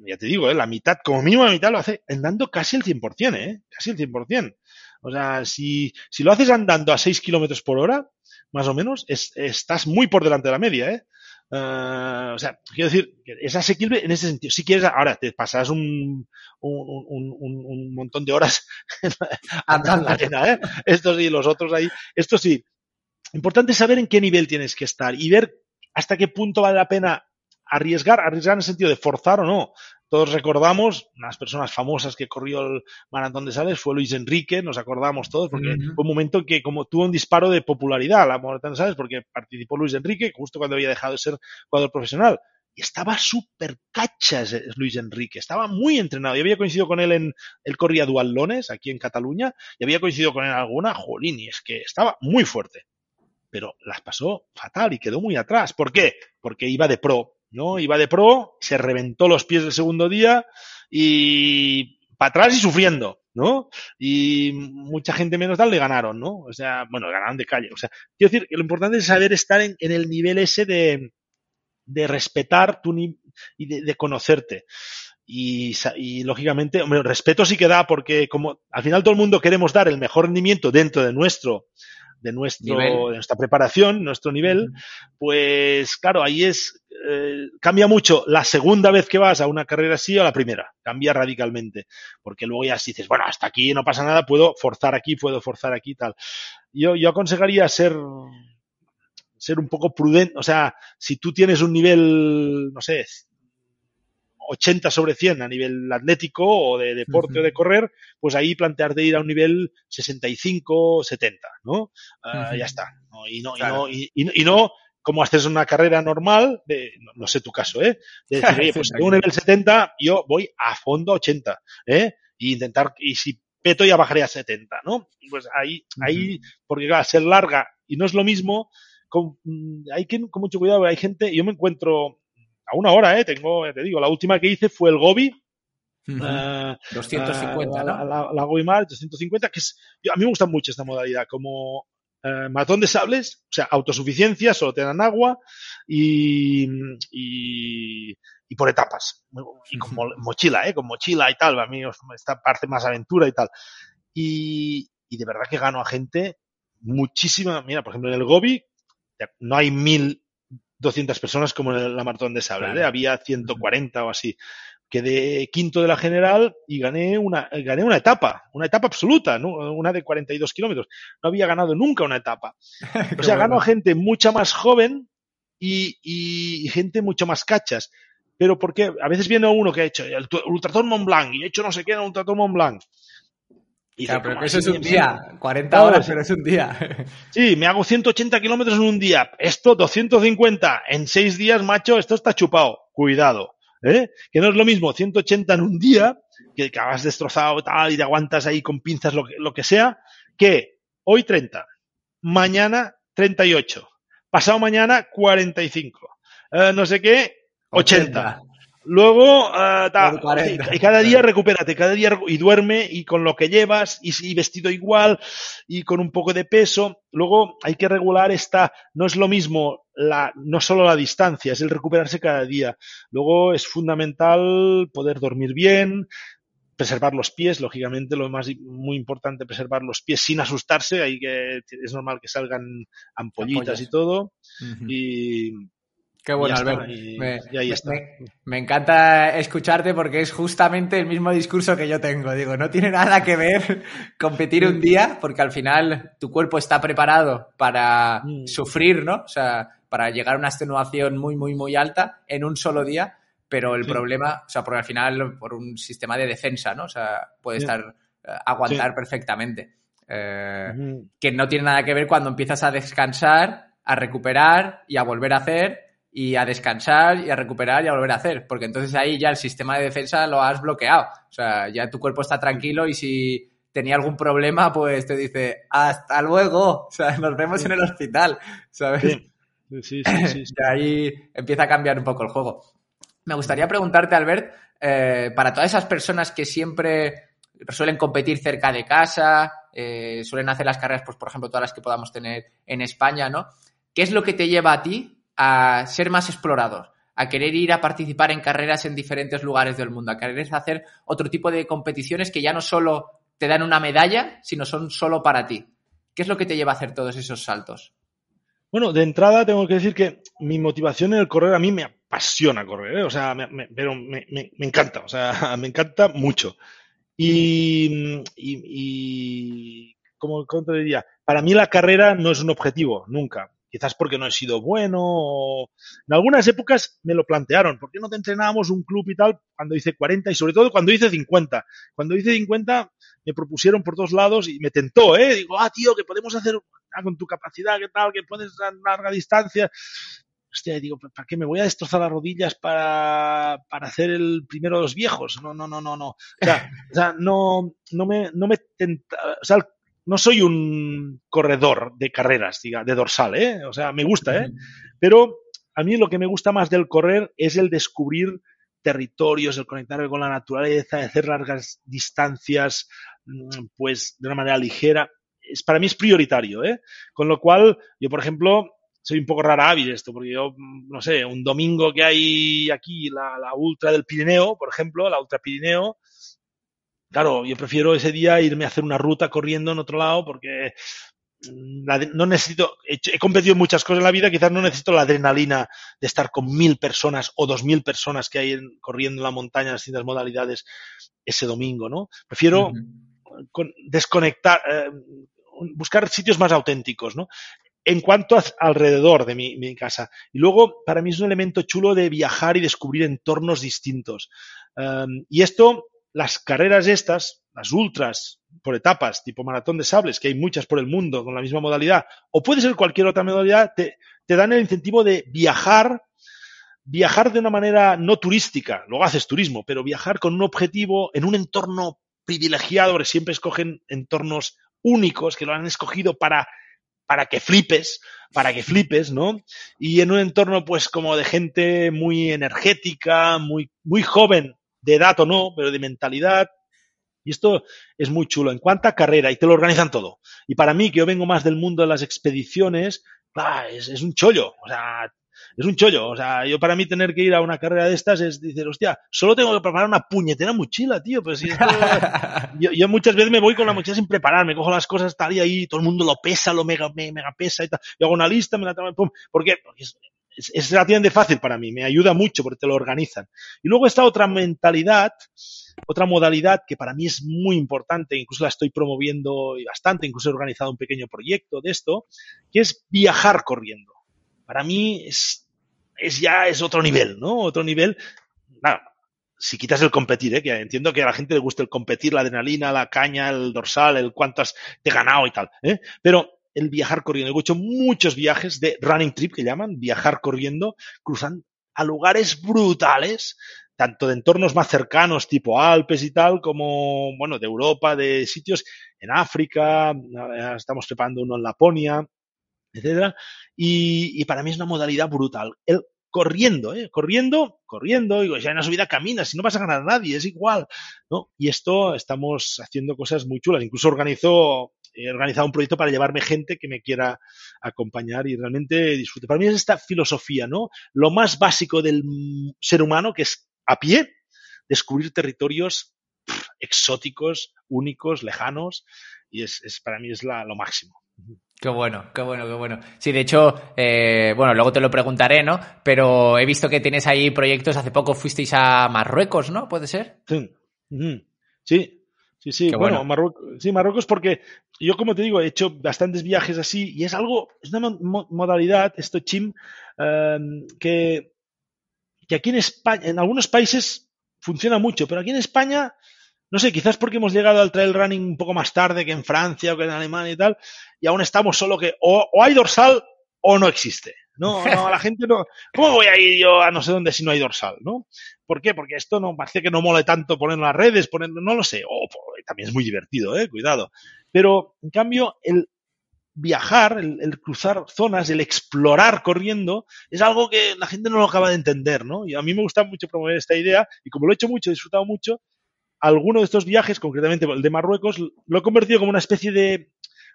ya te digo, ¿eh? la mitad, como mínimo la mitad lo hace andando casi el 100%, ¿eh? Casi el 100%. O sea, si, si lo haces andando a 6 kilómetros por hora, más o menos, estás muy por delante de la media, ¿eh? Uh, o sea, quiero decir, es asequible en ese sentido. Si quieres, ahora te pasas un, un, un, un montón de horas <laughs> andando en la arena, ¿eh? Estos y los otros ahí. Esto sí. Importante saber en qué nivel tienes que estar y ver hasta qué punto vale la pena arriesgar, arriesgar en el sentido de forzar o no. Todos recordamos, unas personas famosas que corrió el maratón de Sales fue Luis Enrique, nos acordamos todos, porque fue un momento que como tuvo un disparo de popularidad la maratón de Sales, porque participó Luis Enrique justo cuando había dejado de ser jugador profesional. Y estaba súper cachas Luis Enrique, estaba muy entrenado. Y había coincidido con él en, él corría dualones aquí en Cataluña, y había coincidido con él en alguna, jolín, y es que estaba muy fuerte. Pero las pasó fatal y quedó muy atrás. ¿Por qué? Porque iba de pro, ¿no? Iba de pro, se reventó los pies el segundo día y para atrás y sufriendo, ¿no? Y mucha gente menos tal le ganaron, ¿no? O sea, bueno, ganaron de calle. O sea, quiero decir que lo importante es saber estar en, el nivel ese de, de respetar tu y de, conocerte. Y, y, lógicamente, hombre, respeto sí que da porque como al final todo el mundo queremos dar el mejor rendimiento dentro de nuestro de, nuestro, de nuestra preparación, nuestro nivel, pues claro, ahí es, eh, cambia mucho la segunda vez que vas a una carrera así o la primera, cambia radicalmente, porque luego ya si dices, bueno, hasta aquí no pasa nada, puedo forzar aquí, puedo forzar aquí, tal. Yo, yo aconsejaría ser, ser un poco prudente, o sea, si tú tienes un nivel, no sé, 80 sobre 100 a nivel atlético o de deporte o de correr, pues ahí plantearte ir a un nivel 65, 70, ¿no? Ah, ya está. Y, no, y, no, y, no, como haces una carrera normal, de, no, sé tu caso, ¿eh? De decir, oye, pues a un nivel 70 yo voy a fondo a 80, ¿eh? y intentar, y si peto ya bajaré a 70, ¿no? Pues ahí, ahí, porque va a ser larga y no es lo mismo, con, hay que con mucho cuidado, hay gente, yo me encuentro a una hora, ¿eh? Tengo, te digo, la última que hice fue el Gobi, Uh -huh. uh, 250, uh, ¿no? La, la, la Gobi Mar 250, que es, yo, a mí me gusta mucho esta modalidad, como uh, matón de sables, o sea, autosuficiencia, solo te dan agua y, y, y por etapas. Y con mochila, ¿eh? Con mochila y tal, a mí esta parte más aventura y tal. Y, y de verdad que gano a gente muchísima. Mira, por ejemplo, en el Gobi no hay mil 200 personas como en la maratón de sable, claro. ¿eh? había 140 o así. Quedé quinto de la general y gané una, gané una etapa, una etapa absoluta, ¿no? una de 42 kilómetros. No había ganado nunca una etapa. <laughs> O sea, bueno. a gente mucha más joven y, y, y, gente mucho más cachas. Pero porque a veces viene uno que ha hecho el Ultraton Mont Blanc y ha hecho no sé qué en el Ultraton Mont Blanc. Y claro, pero eso es un día, 40 horas, pero es un día. <laughs> Sí, me hago 180 kilómetros en un día. Esto, 250 en seis días, macho, esto está chupado. Cuidado. ¿eh? Que no es lo mismo 180 en un día, que, has destrozado tal y te aguantas ahí con pinzas lo que, lo que sea, que hoy 30, mañana 38, pasado mañana 45, eh, no sé qué, 80. 80. Luego, uh, ta, y cada día recupérate, cada día y duerme y con lo que llevas y, y, vestido igual y con un poco de peso. Luego hay que regular esta, no es lo mismo la, no solo la distancia, es el recuperarse cada día. Luego es fundamental poder dormir bien, preservar los pies, lógicamente lo más muy importante preservar los pies sin asustarse, hay que es normal que salgan ampollitas Ampollas. y todo uh -huh. y Qué bueno, Albert. Y, me, y ahí está. Me, me, encanta escucharte porque es justamente el mismo discurso que yo tengo. Digo, no tiene nada que ver <laughs> competir un día porque al final tu cuerpo está preparado para mm. sufrir, ¿no? O sea, para llegar a una extenuación muy, muy, muy alta en un solo día. Pero el sí. problema, o sea, porque al final por un sistema de defensa, ¿no? O sea, puede sí. estar, uh, aguantar sí. perfectamente. Eh, mm. Que no tiene nada que ver cuando empiezas a descansar, a recuperar y a volver a hacer y a descansar y a recuperar y a volver a hacer, porque entonces ahí ya el sistema de defensa lo has bloqueado. O sea, ya tu cuerpo está tranquilo y si tenía algún problema, pues te dice, hasta luego, <laughs> o sea, nos vemos en el hospital, ¿sabes? Sí, sí, sí. <laughs> ahí empieza a cambiar un poco el juego. Me gustaría preguntarte, Albert, eh, para todas esas personas que siempre suelen competir cerca de casa, eh, suelen hacer las carreras, pues por ejemplo, todas las que podamos tener en España, ¿no? ¿Qué es lo que te lleva a ti a ser más explorador, a querer ir a participar en carreras en diferentes lugares del mundo, a querer hacer otro tipo de competiciones que ya no solo te dan una medalla, sino son solo para ti. ¿Qué es lo que te lleva a hacer todos esos saltos? Bueno, de entrada tengo que decir que mi motivación en el correr a mí me apasiona correr, ¿eh? o sea, me, pero me, encanta, o sea, <laughs> me encanta mucho. Y, y, y te diría, para mí la carrera no es un objetivo, nunca quizás porque no he sido bueno. En algunas épocas me lo plantearon, ¿por qué no te entrenábamos un club y tal cuando hice 40 y sobre todo cuando hice 50? Cuando hice 50 me propusieron por todos lados y me tentó, ¿eh? Digo, ah, tío, que podemos hacer con tu capacidad, ¿qué tal? Que puedes a larga distancia. Hostia, digo, ¿para qué me voy a destrozar las rodillas para, para hacer el primero de los viejos? No, no, no, no, no. O sea, o sea no, no me, no me tenta, o sea, no soy un corredor de carreras, diga, de dorsal, ¿eh? O sea, me gusta, ¿eh? Pero a mí lo que me gusta más del correr es el descubrir territorios, el conectarme con la naturaleza, hacer largas distancias, mm, pues de una manera ligera. Es, para mí es prioritario, ¿eh? Con lo cual, yo, por ejemplo, soy un poco rara hábil esto, porque yo, mm, no sé, un domingo que hay aquí, la, la ultra del Pirineo, por ejemplo, la ultra Pirineo, claro, yo prefiero ese día irme a hacer una ruta corriendo en otro lado porque mm, no necesito, he, he, competido en muchas cosas en la vida, quizás no necesito la adrenalina de estar con mil personas o dos mil personas que hay en, corriendo en la montaña en las distintas modalidades ese domingo, ¿no? Prefiero uh -huh. con, desconectar, eh, buscar sitios más auténticos, ¿no? En cuanto a alrededor de mi, mi, casa. Y luego, para mí es un elemento chulo de viajar y descubrir entornos distintos. Um, y esto las carreras estas, las ultras por etapas, tipo maratón de sables, que hay muchas por el mundo con la misma modalidad, o puede ser cualquier otra modalidad, te, te dan el incentivo de viajar, viajar de una manera no turística, luego haces turismo, pero viajar con un objetivo en un entorno privilegiado porque siempre escogen entornos únicos que lo han escogido para, para que flipes, para que flipes, ¿no? Y en un entorno pues como de gente muy energética, muy, muy joven, de edad o no, pero de mentalidad. Y esto es muy chulo. En cuanto a carrera, y te lo organizan todo. Y para mí, que yo vengo más del mundo de las expediciones, es, es un chollo. O sea, es un chollo. O sea, yo para mí tener que ir a una carrera de estas es decir, hostia, solo tengo que preparar una puñetera mochila, tío. Pues si <laughs> yo, muchas veces me voy con la mochila sin preparar, me cojo las cosas, tal y ahí, todo el mundo lo pesa, lo mega, mega pesa y tal. Yo hago una lista, me la tomo, pum. ¿Por qué? Porque es, es, relativamente fácil para mí, me ayuda mucho porque te lo organizan. Y luego está otra mentalidad, otra modalidad que para mí es muy importante, incluso la estoy promoviendo bastante, incluso he organizado un pequeño proyecto de esto, que es viajar corriendo para mí es, es ya es otro nivel, ¿no? Otro nivel. Nada, si quitas el competir, ¿eh? que entiendo que a la gente le gusta el competir, la adrenalina, la caña, el dorsal, el cuántas te ganado y tal, ¿eh? Pero el viajar corriendo. He hecho muchos viajes de running trip que llaman, viajar corriendo, cruzando a lugares brutales, tanto de entornos más cercanos, tipo Alpes y tal, como, bueno, de Europa, de sitios en África, estamos preparando uno en Laponia, etcétera. Y, para mí es una modalidad brutal. El corriendo, ¿eh? Corriendo, corriendo, digo, ya en la subida caminas, si no vas a ganar a nadie, es igual, ¿no? Y esto estamos haciendo cosas muy chulas. Incluso organizo, he organizado un proyecto para llevarme gente que me quiera acompañar y realmente disfrute. Para mí es esta filosofía, ¿no? Lo más básico del ser humano, que es a pie, descubrir territorios exóticos, únicos, lejanos, y es, es para mí es la, lo máximo. Qué bueno, qué bueno, qué bueno. Sí, de hecho, eh, bueno, luego te lo preguntaré, ¿no? Pero he visto que tienes ahí proyectos. Hace poco fuisteis a Marruecos, ¿no? ¿Puede ser? Sí, sí, sí, sí. bueno, Marruecos, sí, Marruecos porque yo, como te digo, he hecho bastantes viajes así y es algo, es una modalidad, esto chim, em, que, que aquí en España, en algunos países funciona mucho, pero aquí en España no sé, quizás porque hemos llegado al trail running un poco más tarde que en Francia o que en Alemania y tal, y aún estamos solo que o, hay dorsal o no existe. No, no, la gente no. ¿Cómo voy a ir yo a no sé dónde si no hay dorsal, no? ¿Por qué? Porque esto no parece que no mole tanto ponerlo en las redes, ponerlo, no lo sé. O también es muy divertido, eh, cuidado. Pero en cambio, el viajar, el, el, cruzar zonas, el explorar corriendo, es algo que la gente no lo acaba de entender, ¿no? Y a mí me gusta mucho promover esta idea, y como lo he hecho mucho, he disfrutado mucho, alguno de estos viajes, concretamente el de Marruecos, lo he convertido como una especie de,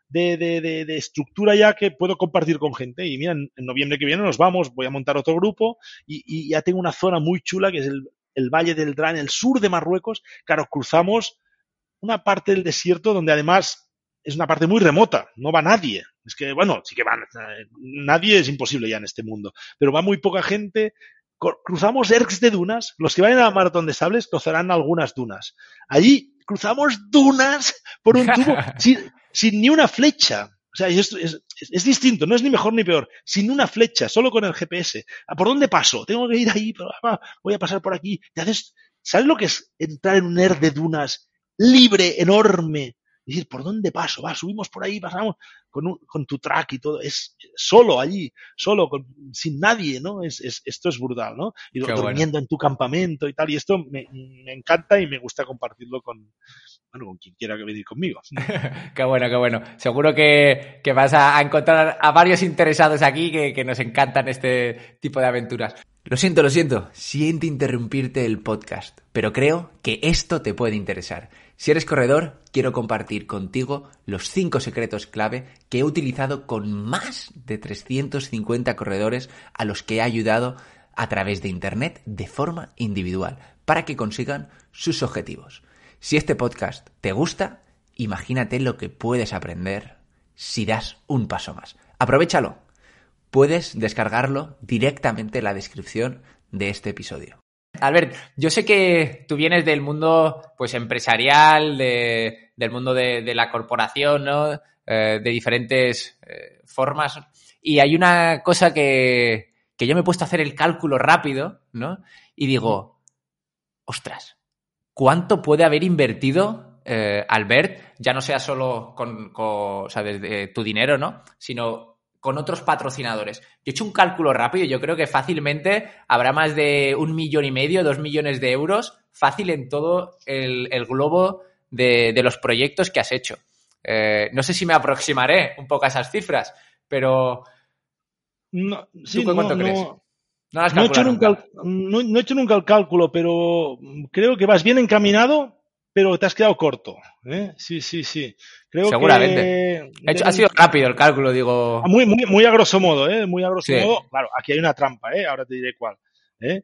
de, de, estructura ya que puedo compartir con gente. Y mira, en, noviembre que viene nos vamos, voy a montar otro grupo y, y ya tengo una zona muy chula que es el, el Valle del Dran, el sur de Marruecos. Claro, cruzamos una parte del desierto donde además es una parte muy remota, no va nadie. Es que, bueno, sí que van, eh, nadie es imposible ya en este mundo, pero va muy poca gente, cruzamos ergs de dunas. Los que vayan a la maratón de sables cruzarán algunas dunas. Allí cruzamos dunas por un tubo <laughs> sin, ni una flecha. O sea, es, es, distinto, no es ni mejor ni peor. Sin una flecha, solo con el GPS. ¿Por dónde paso? Tengo que ir ahí, voy a pasar por aquí. ¿Sabes lo que es entrar en un erg de dunas libre, enorme, decir, ¿por dónde paso? Va, subimos por ahí, pasamos con, un, con tu track y todo. Es solo allí, solo, con, sin nadie, ¿no? Es, es, esto es brutal, ¿no? Y durmiendo en tu campamento y tal. Y esto me, me, encanta y me gusta compartirlo con, bueno, con quien quiera que venir conmigo. <laughs> qué bueno, qué bueno. Seguro que, que vas a, encontrar a varios interesados aquí que, que nos encantan este tipo de aventuras. Lo siento, lo siento. Siento interrumpirte el podcast, pero creo que esto te puede interesar. Si eres corredor, quiero compartir contigo los 5 secretos clave que he utilizado con más de 350 corredores a los que he ayudado a través de Internet de forma individual para que consigan sus objetivos. Si este podcast te gusta, imagínate lo que puedes aprender si das un paso más. Aprovechalo. Puedes descargarlo directamente en la descripción de este episodio. Albert, yo sé que tú vienes del mundo pues empresarial, del mundo de, la corporación, ¿no? Eh, de diferentes eh, formas. Y hay una cosa que, que yo me he puesto a hacer el cálculo rápido, ¿no? Y digo, ostras, ¿cuánto puede haber invertido eh, Albert? Ya no sea solo con, con tu dinero, ¿no? Sino con otros patrocinadores. Yo he hecho un cálculo rápido, yo creo que fácilmente habrá más de un millón y medio, dos millones de euros, fácil en todo el, globo de, de los proyectos que has hecho. Eh, no sé si me aproximaré un poco a esas cifras, pero No, ¿tú sí, cu- cuánto no, crees? no- No las no he, hecho calculas nunca, nunca. el- no- no he hecho nunca el cálculo, pero creo que vas bien encaminado, pero te has quedado corto. ¿eh? Sí, sí, sí. Creo Seguramente. que hecho- ha sido rápido el cálculo, digo. Ah, Muy, muy, muy a grosso modo, ¿eh? Muy a grosso Sí. modo. Claro, aquí hay una trampa, ¿eh? Ahora te diré cuál. ¿eh?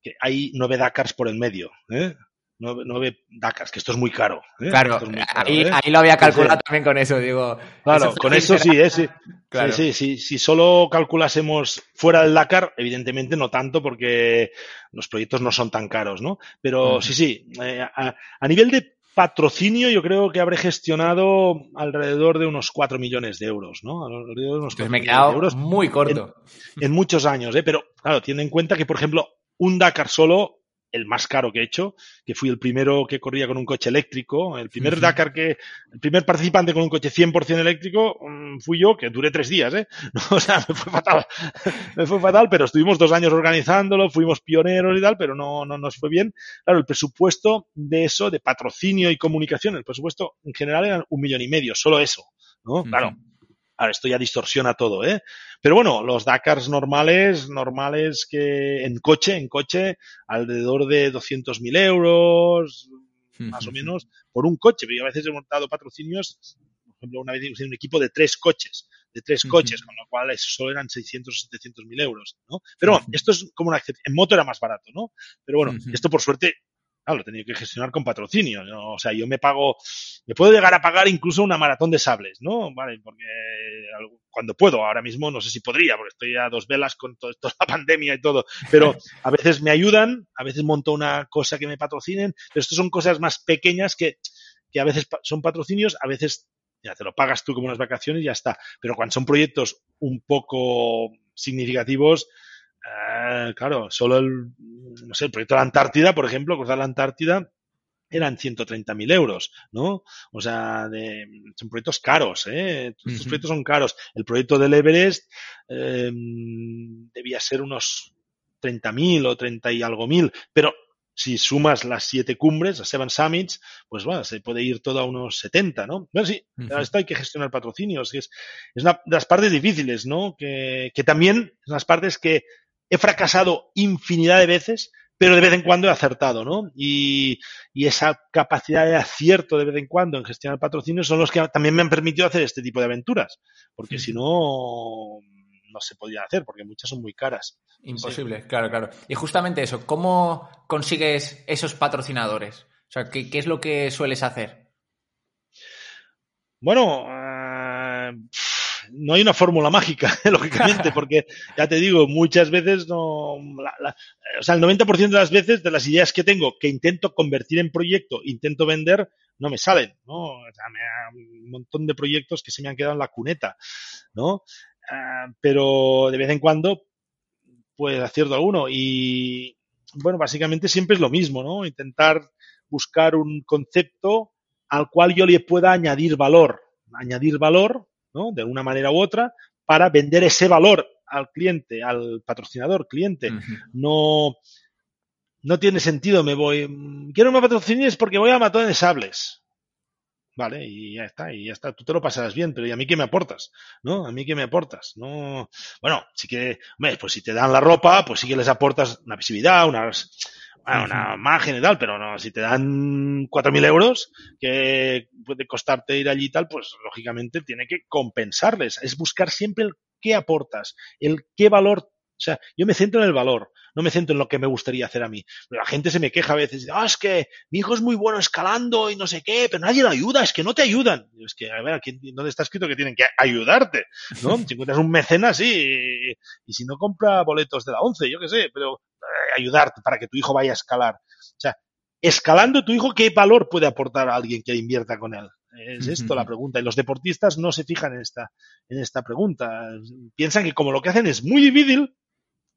Que hay nueve Dakars por el medio, ¿eh? Nueve, nueve Dakars, que esto es muy caro. ¿eh? Claro, Esto es muy caro, ahí, ¿eh? ahí lo había calculado también con eso, digo. Claro, con eso sí, ¿eh? Sí. Claro. Sí, sí, sí. Si solo calculásemos fuera del Dakar, evidentemente no tanto porque los proyectos no son tan caros, ¿no? Pero sí, sí. eh, a, a nivel de patrocinio, yo creo que habré gestionado alrededor de unos 4 millones de euros, ¿no? Alrededor de unos Entonces 4 me he de quedado euros muy corto. en muchos años, ¿eh? Pero, claro, tiene en cuenta que, por ejemplo, un Dakar solo, el más caro que he hecho, que fui el primero que corría con un coche eléctrico, el primer. Dakar que, el primer participante con un coche 100% eléctrico, mm, fui yo, que duré tres días, ¿eh? <laughs> O sea, me fue fatal. <laughs> me fue fatal, pero estuvimos dos años organizándolo, fuimos pioneros y tal, pero no, no nos fue bien. Claro, el presupuesto de eso, de patrocinio y comunicación, el presupuesto en general eran un millón y medio, solo eso, ¿no? Claro, Ahora, esto ya distorsiona todo, ¿eh? Pero bueno, los Dakars normales, normales que en coche, en coche, alrededor de 200.000 euros, más o menos, por un coche. Pero yo a veces he montado patrocinios, por ejemplo, una vez hice un equipo de tres coches, de tres coches, con lo cual eso solo eran 600 o 700 mil euros, ¿no? Pero bueno, esto es como una excepción. En moto era más barato, ¿no? Pero bueno, esto por suerte, claro, lo he tenido que gestionar con patrocinio, ¿no? O sea, yo me pago, me puedo llegar a pagar incluso una maratón de sables, ¿no? Vale, porque algo- cuando puedo, ahora mismo no sé si podría, porque estoy a dos velas con esto, la <laughs> pandemia y todo, pero a veces me ayudan, a veces monto una cosa que me patrocinen, pero esto son cosas más pequeñas que, que a veces son patrocinios, a veces ya te lo pagas tú como unas vacaciones y ya está. Pero cuando son proyectos un poco significativos, eh, claro, solo el, no sé, el proyecto de la Antártida, por ejemplo, cruzar la Antártida, eran 130.000 euros, ¿no? O sea, de, son proyectos caros, ¿eh? Estos proyectos son caros. El proyecto del Everest eh, debía ser unos 30.000 o 30 y algo mil, pero si sumas las siete cumbres, las seven summits, pues bueno, se puede ir todo a unos 70, ¿no? Bueno, sí, esto hay que gestionar patrocinios, que es, es una de las partes difíciles, ¿no? Que, que también es las partes que he fracasado infinidad de veces, pero de vez en cuando he acertado, ¿no? Y, y esa capacidad de acierto de vez en cuando en gestionar patrocinios son los que también me han permitido hacer este tipo de aventuras, porque si no, no se podían hacer, porque muchas son muy caras. Imposible, claro, claro. Y justamente eso, ¿cómo consigues esos patrocinadores? O sea, ¿qué, qué es lo que sueles hacer? Bueno, no hay una fórmula mágica, <laughs> lógicamente, porque ya te digo, muchas veces no. la- o sea, el 90% de las veces de las ideas que tengo que intento convertir en proyecto, intento vender, no me salen, ¿no? O sea, me un montón de proyectos que se me han quedado en la cuneta, ¿no? Ah, pero de vez en cuando, pues acierto alguno. Y bueno, básicamente siempre es lo mismo, ¿no? Intentar buscar un concepto al cual yo le pueda añadir valor, añadir valor, ¿no? De una manera u otra, para vender ese valor al cliente, al patrocinador, cliente. No, no tiene sentido, me voy, quiero me patrocines porque voy a matar de sables. Vale, y ya está, y ya está. Tú te lo pasarás bien, pero ¿y a mí qué me aportas? ¿No? ¿A mí qué me aportas? No. Bueno, sí que, hombre, pues si te dan la ropa, pues sí que les aportas una visibilidad, unas, bueno, una imagen y tal, pero no, si te dan 4.000 euros, que puede costarte ir allí y tal, pues lógicamente tiene que compensarles. Es buscar siempre el qué aportas, el qué valor. O sea, yo me centro en el valor, no me centro en lo que me gustaría hacer a mí. La gente se me queja a veces, ah, es que mi hijo es muy bueno escalando y no sé qué, pero nadie lo ayuda, es que no te ayudan. Es que, a ver, aquí, ¿dónde está escrito que tienen que ayudarte? ¿No? Si encuentras un mecenas, sí, y, y si no compra boletos de la once, yo qué sé, pero ayudarte para que tu hijo vaya a escalar. O sea, escalando tu hijo, ¿qué valor puede aportar a alguien que invierta con él? Es esto la pregunta. Y los deportistas no se fijan en esta, en esta pregunta. Piensan que como lo que hacen es muy difícil,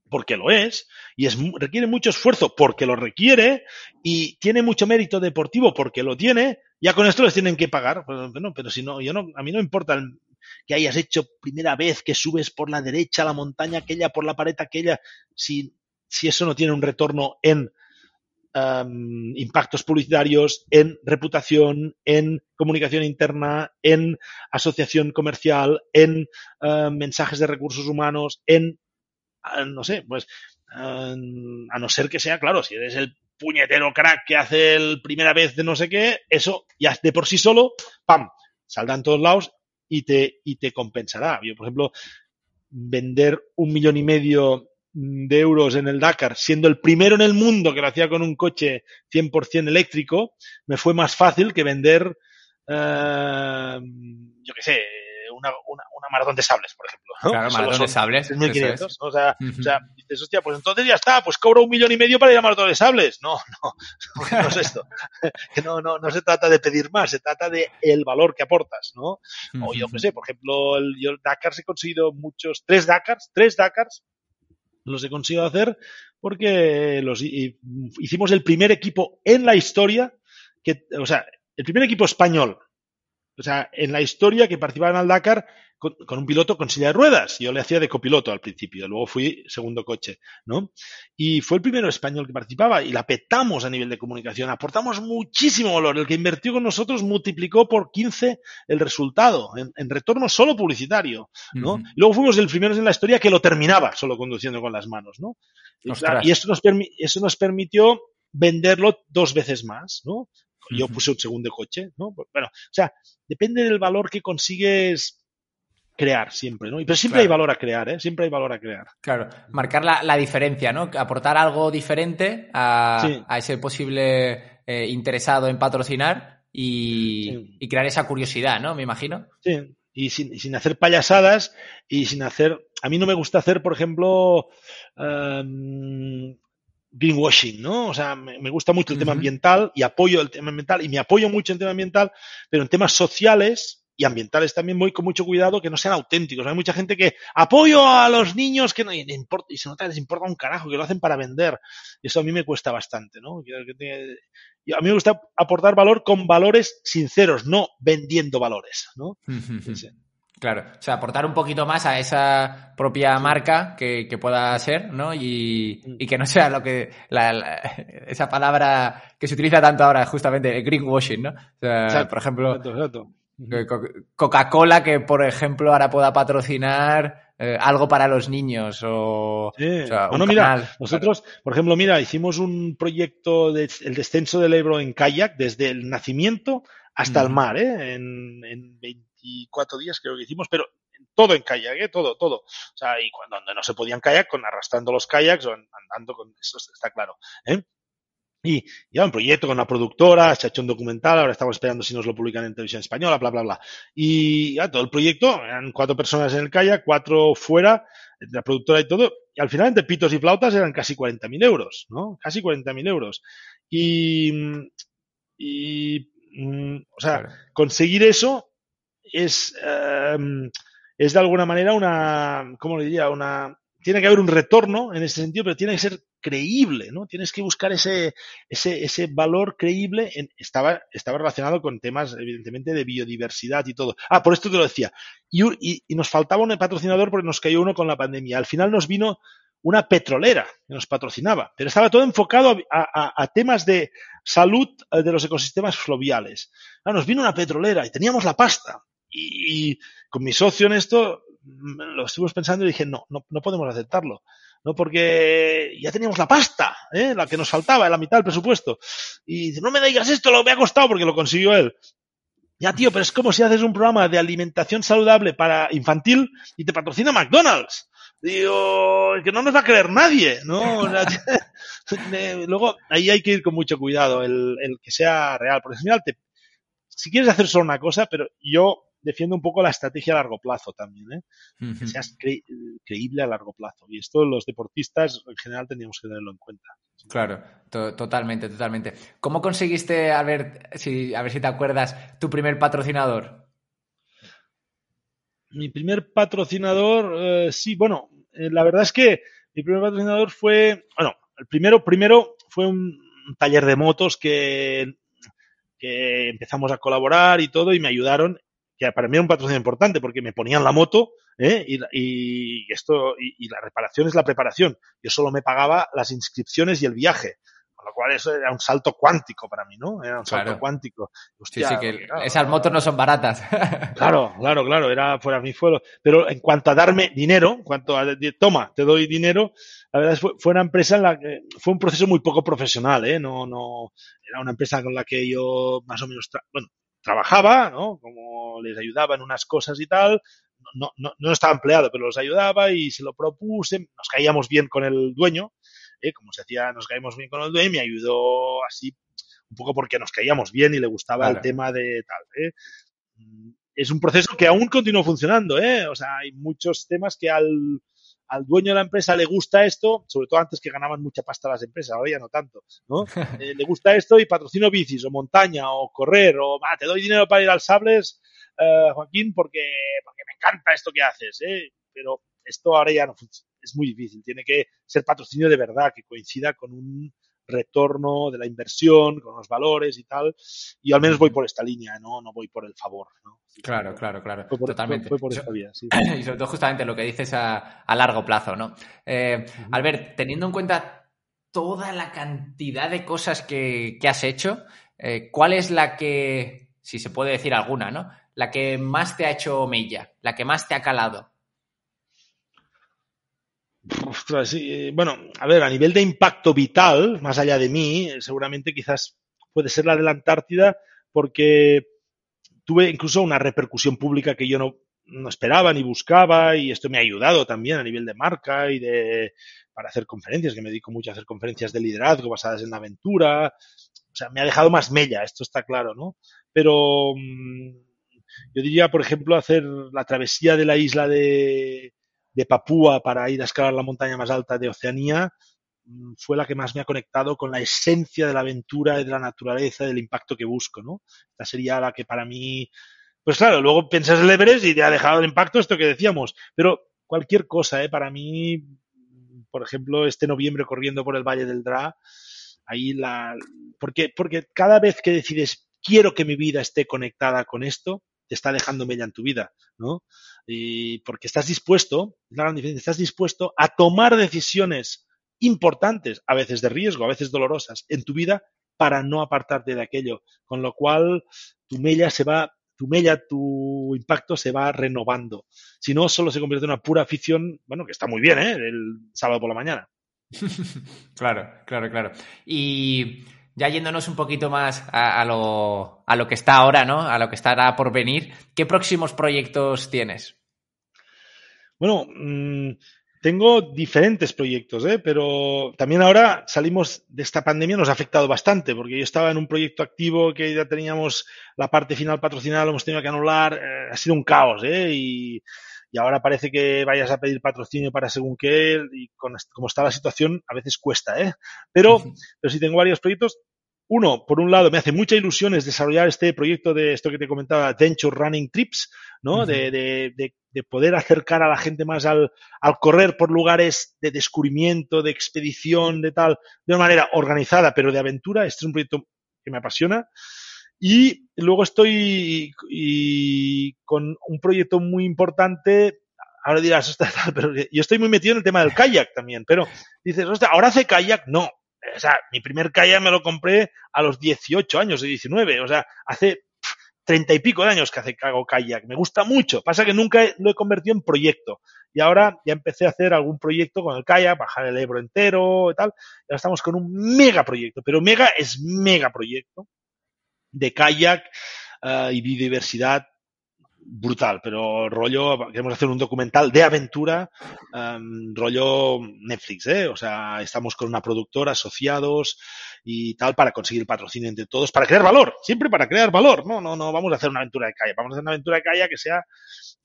porque lo es, y es, requiere mucho esfuerzo porque lo requiere, y tiene mucho mérito deportivo porque lo tiene, ya con esto les tienen que pagar. Pero, no, pero si no, yo no, a mí no me importa el, que hayas hecho primera vez que subes por la derecha la montaña aquella, por la pared aquella, si, si eso no tiene un retorno en em, impactos publicitarios, en reputación, en comunicación interna, en asociación comercial, en em, mensajes de recursos humanos, en, eh, no sé, pues, em, a no ser que sea, claro, si eres el puñetero crack que hace el primera vez de no sé qué, eso ya de por sí solo, ¡pam! Saldrá en todos lados y te, y te compensará. Yo, por ejemplo, vender un millón y medio de euros en el Dakar, siendo el primero en el mundo que lo hacía con un coche 100% eléctrico, me fue más fácil que vender, eh, yo qué sé, una, una, una, maratón de sables, por ejemplo. ¿no? Claro, maratón de sables. 3.500. Es. O, sea, uh -huh. o sea, dices, hostia, pues entonces ya está, pues cobro un millón y medio para ir a maratón de sables. No, <laughs> no, no es esto. <laughs> no, no, no se trata de pedir más, se trata de el valor que aportas, ¿no? Uh -huh. O yo qué sé, por ejemplo, el, yo el Dakar he conseguido muchos, tres Dakars, tres Dakars, los he conseguido hacer porque los hicimos el primer equipo en la historia que, o sea, el primer equipo español, o sea, en la historia que participaba en el Dakar con, con, un piloto con silla de ruedas. Yo le hacía de copiloto al principio, luego fui segundo coche, ¿no? Y fue el primero español que participaba y la petamos a nivel de comunicación. Aportamos muchísimo valor. El que invirtió con nosotros multiplicó por 15 el resultado en, en retorno solo publicitario, ¿no? Uh -huh. Y luego fuimos el primero en la historia que lo terminaba solo conduciendo con las manos, ¿no? Y, y esto, nos eso nos permitió venderlo dos veces más, ¿no? Yo puse un segundo coche, ¿no? Bueno, o sea, depende del valor que consigues crear siempre, ¿no? Pero siempre claro. hay valor a crear, ¿eh? Siempre hay valor a crear. Claro, marcar la, la diferencia, ¿no? Aportar algo diferente a, sí. a ese posible eh, interesado en patrocinar y, sí. y, crear esa curiosidad, ¿no? Me imagino. Sí, y sin, y sin, hacer payasadas y sin hacer... A mí no me gusta hacer, por ejemplo, um, greenwashing, ¿no? O sea, me, me gusta mucho el uh -huh. tema ambiental y apoyo el tema ambiental y me apoyo mucho en tema ambiental, pero en temas sociales y ambientales también voy con mucho cuidado que no sean auténticos. Hay mucha gente que apoyo a los niños que no y, importa, y se nota que les importa un carajo, que lo hacen para vender. Y eso a mí me cuesta bastante, ¿no? A mí me gusta aportar valor con valores sinceros, no vendiendo valores, ¿no? Uh -huh. Claro, o sea, aportar un poquito más a esa propia marca que, que pueda ser, ¿no? Y, y, que no sea lo que, la, la, esa palabra que se utiliza tanto ahora, justamente, el greenwashing, ¿no? O sea, exacto, por ejemplo, exacto, exacto. Coca-Cola que, por ejemplo, ahora pueda patrocinar eh, algo para los niños o... Sí. o sea, bueno, mira, canal. nosotros, por ejemplo, mira, hicimos un proyecto del de, descenso del Ebro en kayak desde el nacimiento hasta mm. el mar, ¿eh? En, en 24 días creo que hicimos, pero todo en kayak, ¿eh? todo, todo. O sea, y cuando no se podían kayak, con arrastrando los kayaks o andando con, eso está claro. ¿eh? Y ya un proyecto con una productora, se ha hecho un documental, ahora estamos esperando si nos lo publican en televisión española, bla, bla, bla. Y ya todo el proyecto, eran cuatro personas en el kayak, cuatro fuera, la productora y todo, y al final entre pitos y flautas eran casi 40.000 euros, ¿no? Casi 40.000 euros. Y, y, o sea, conseguir eso es, um, es de alguna manera una, ¿cómo le diría? Una, tiene que haber un retorno en ese sentido, pero tiene que ser creíble, ¿no? Tienes que buscar ese, ese, ese valor creíble. Estaba, estaba relacionado con temas, evidentemente, de biodiversidad y todo. Ah, por esto te lo decía. Y, y, nos faltaba un patrocinador porque nos cayó uno con la pandemia. Al final nos vino una petrolera que nos patrocinaba, pero estaba todo enfocado a, a, a temas de salud de los ecosistemas fluviales. Ah, nos vino una petrolera y teníamos la pasta. Y, y con mi socio en esto lo estuvimos pensando y dije, no, no, no podemos aceptarlo. No, porque ya teníamos la pasta, ¿eh? la que nos faltaba, la mitad del presupuesto. Y dice, no me digas esto, lo me ha costado porque lo consiguió él. Ya, tío, pero es como si haces un programa de alimentación saludable para infantil y te patrocina McDonald's. Digo, que no nos va a creer nadie, ¿no? <laughs> Luego, ahí hay que ir con mucho cuidado, el, el que sea real. Porque al si quieres hacer solo una cosa, pero yo defiendo un poco la estrategia a largo plazo también, ¿eh? Uh -huh. que seas cre creíble a largo plazo. Y esto los deportistas en general tendríamos que tenerlo en cuenta. Claro, to totalmente, totalmente. ¿Cómo conseguiste, a ver, si, a ver si te acuerdas, tu primer patrocinador? Mi primer patrocinador, eh, sí, bueno, eh, la verdad es que mi primer patrocinador fue, bueno, el primero, primero fue un taller de motos que, que empezamos a colaborar y todo y me ayudaron que para mí era un patrocinio importante porque me ponían la moto ¿eh? y, y, esto y, y, la reparación es la preparación. Yo solo me pagaba las inscripciones y el viaje. Con lo cual eso era un salto cuántico para mí, ¿no? Era un salto cuántico. Hostia, sí, que claro, esas motos no son baratas. <laughs> Claro, claro, claro, era para mí fue lo- pero en cuanto a darme dinero, en cuanto a de- toma, te doy dinero, la verdad fue, fue una empresa en la que fue un proceso muy poco profesional, ¿eh? No, no, era una empresa con la que yo más o menos, bueno, trabajaba, ¿no? Como les ayudaba en unas cosas y tal, no, no, no estaba empleado, pero los ayudaba y se lo propuse, nos caíamos bien con el dueño, ¿eh? Como se hacía, nos caíamos bien con el dueño y me ayudó así un poco porque nos caíamos bien y le gustaba Claro. el tema de tal, ¿eh? Es un proceso que aún continúa funcionando, ¿eh? O sea, hay muchos temas que al, al dueño de la empresa le gusta esto, sobre todo antes que ganaban mucha pasta las empresas, ahora ya no tanto, ¿no? <laughs> Eh, le gusta esto y patrocino bicis o montaña o correr o te doy dinero para ir al Sables, eh, Joaquín, porque, porque me encanta esto que haces, ¿eh? Pero esto ahora ya no funciona, es muy difícil, tiene que ser patrocinio de verdad, que coincida con un retorno de la inversión, con los valores y tal. Y al menos voy por esta línea, ¿no? No voy por el favor, ¿no? Claro, claro, claro. Por, Totalmente. fue- fue por Eso- esta vía, sí. <clears throat> y sobre todo justamente lo que dices a, a largo plazo, ¿no? Eh, Albert, teniendo en cuenta toda la cantidad de cosas que, que has hecho, eh, ¿cuál es la que, si se puede decir alguna, ¿no? La que más te ha hecho mella, la que más te ha calado. Eh, bueno, a ver, a nivel de impacto vital, más allá de mí, seguramente quizás puede ser la de la Antártida, porque tuve incluso una repercusión pública que yo no, no esperaba ni buscaba, y esto me ha ayudado también a nivel de marca y de para hacer conferencias, que me dedico mucho a hacer conferencias de liderazgo basadas en la aventura. O sea, me ha dejado más mella, esto está claro, ¿no? Pero mm, yo diría, por ejemplo, hacer la travesía de la isla de, de Papúa para ir a escalar la montaña más alta de Oceanía mm, fue la que más me ha conectado con la esencia de la aventura de la naturaleza, del impacto que busco, ¿no? Esta sería la que para mí, pues claro, luego piensas el Everest y te ha dejado el impacto esto que decíamos, pero cualquier cosa, ¿eh? Para mí, por ejemplo, este noviembre corriendo por el Valle del Dra, ahí la, porque, porque cada vez que decides quiero que mi vida esté conectada con esto, está dejando mella en tu vida, ¿no? Y porque estás dispuesto, es la gran diferencia, estás dispuesto a tomar decisiones importantes, a veces de riesgo, a veces dolorosas, en tu vida para no apartarte de aquello. Con lo cual, tu mella se va, tu mella, tu impacto se va renovando. Si no, solo se convierte en una pura afición, bueno, que está muy bien, ¿eh? El sábado por la mañana. <laughs> Claro, claro, claro. Y ya yéndonos un poquito más a, a lo, a lo que está ahora, ¿no? A lo que estará por venir, ¿qué próximos proyectos tienes? Bueno, mmm, tengo diferentes proyectos, ¿eh? pero también ahora salimos de esta pandemia, nos ha afectado bastante, porque yo estaba en un proyecto activo que ya teníamos la parte final patrocinada, lo hemos tenido que anular, eh, ha sido un caos, ¿eh? Y, y, ahora parece que vayas a pedir patrocinio para según qué, y con, como está la situación, a veces cuesta, ¿eh? Pero, pero sí tengo varios proyectos. Uno, por un lado, me hace mucha ilusión es desarrollar este proyecto de esto que te comentaba, Adventure Running Trips, ¿no? Uh -huh. de, de, de, de, poder acercar a la gente más al, al, correr por lugares de descubrimiento, de expedición, de tal, de una manera organizada, pero de aventura. Este es un proyecto que me apasiona. Y luego estoy y con un proyecto muy importante. Ahora dirás, <laughs> pero yo estoy muy metido en el tema del kayak también, pero dices, ahora hace kayak. No, o sea, mi primer kayak me lo compré a los 18 años, de 19, o sea, hace treinta y pico de años que hace hago kayak. Me gusta mucho. Pasa que nunca lo he convertido en proyecto. Y ahora ya empecé a hacer algún proyecto con el kayak, bajar el Ebro entero y tal. Y ahora estamos con un mega proyecto, pero mega es mega proyecto de kayak uh, y biodiversidad brutal, pero rollo, queremos hacer un documental de aventura, um, rollo Netflix, ¿eh? O sea, estamos con una productora, asociados y tal, para conseguir patrocinio entre todos, para crear valor, siempre para crear valor, no, no, no vamos a hacer una aventura de calle, vamos a hacer una aventura de calle que sea,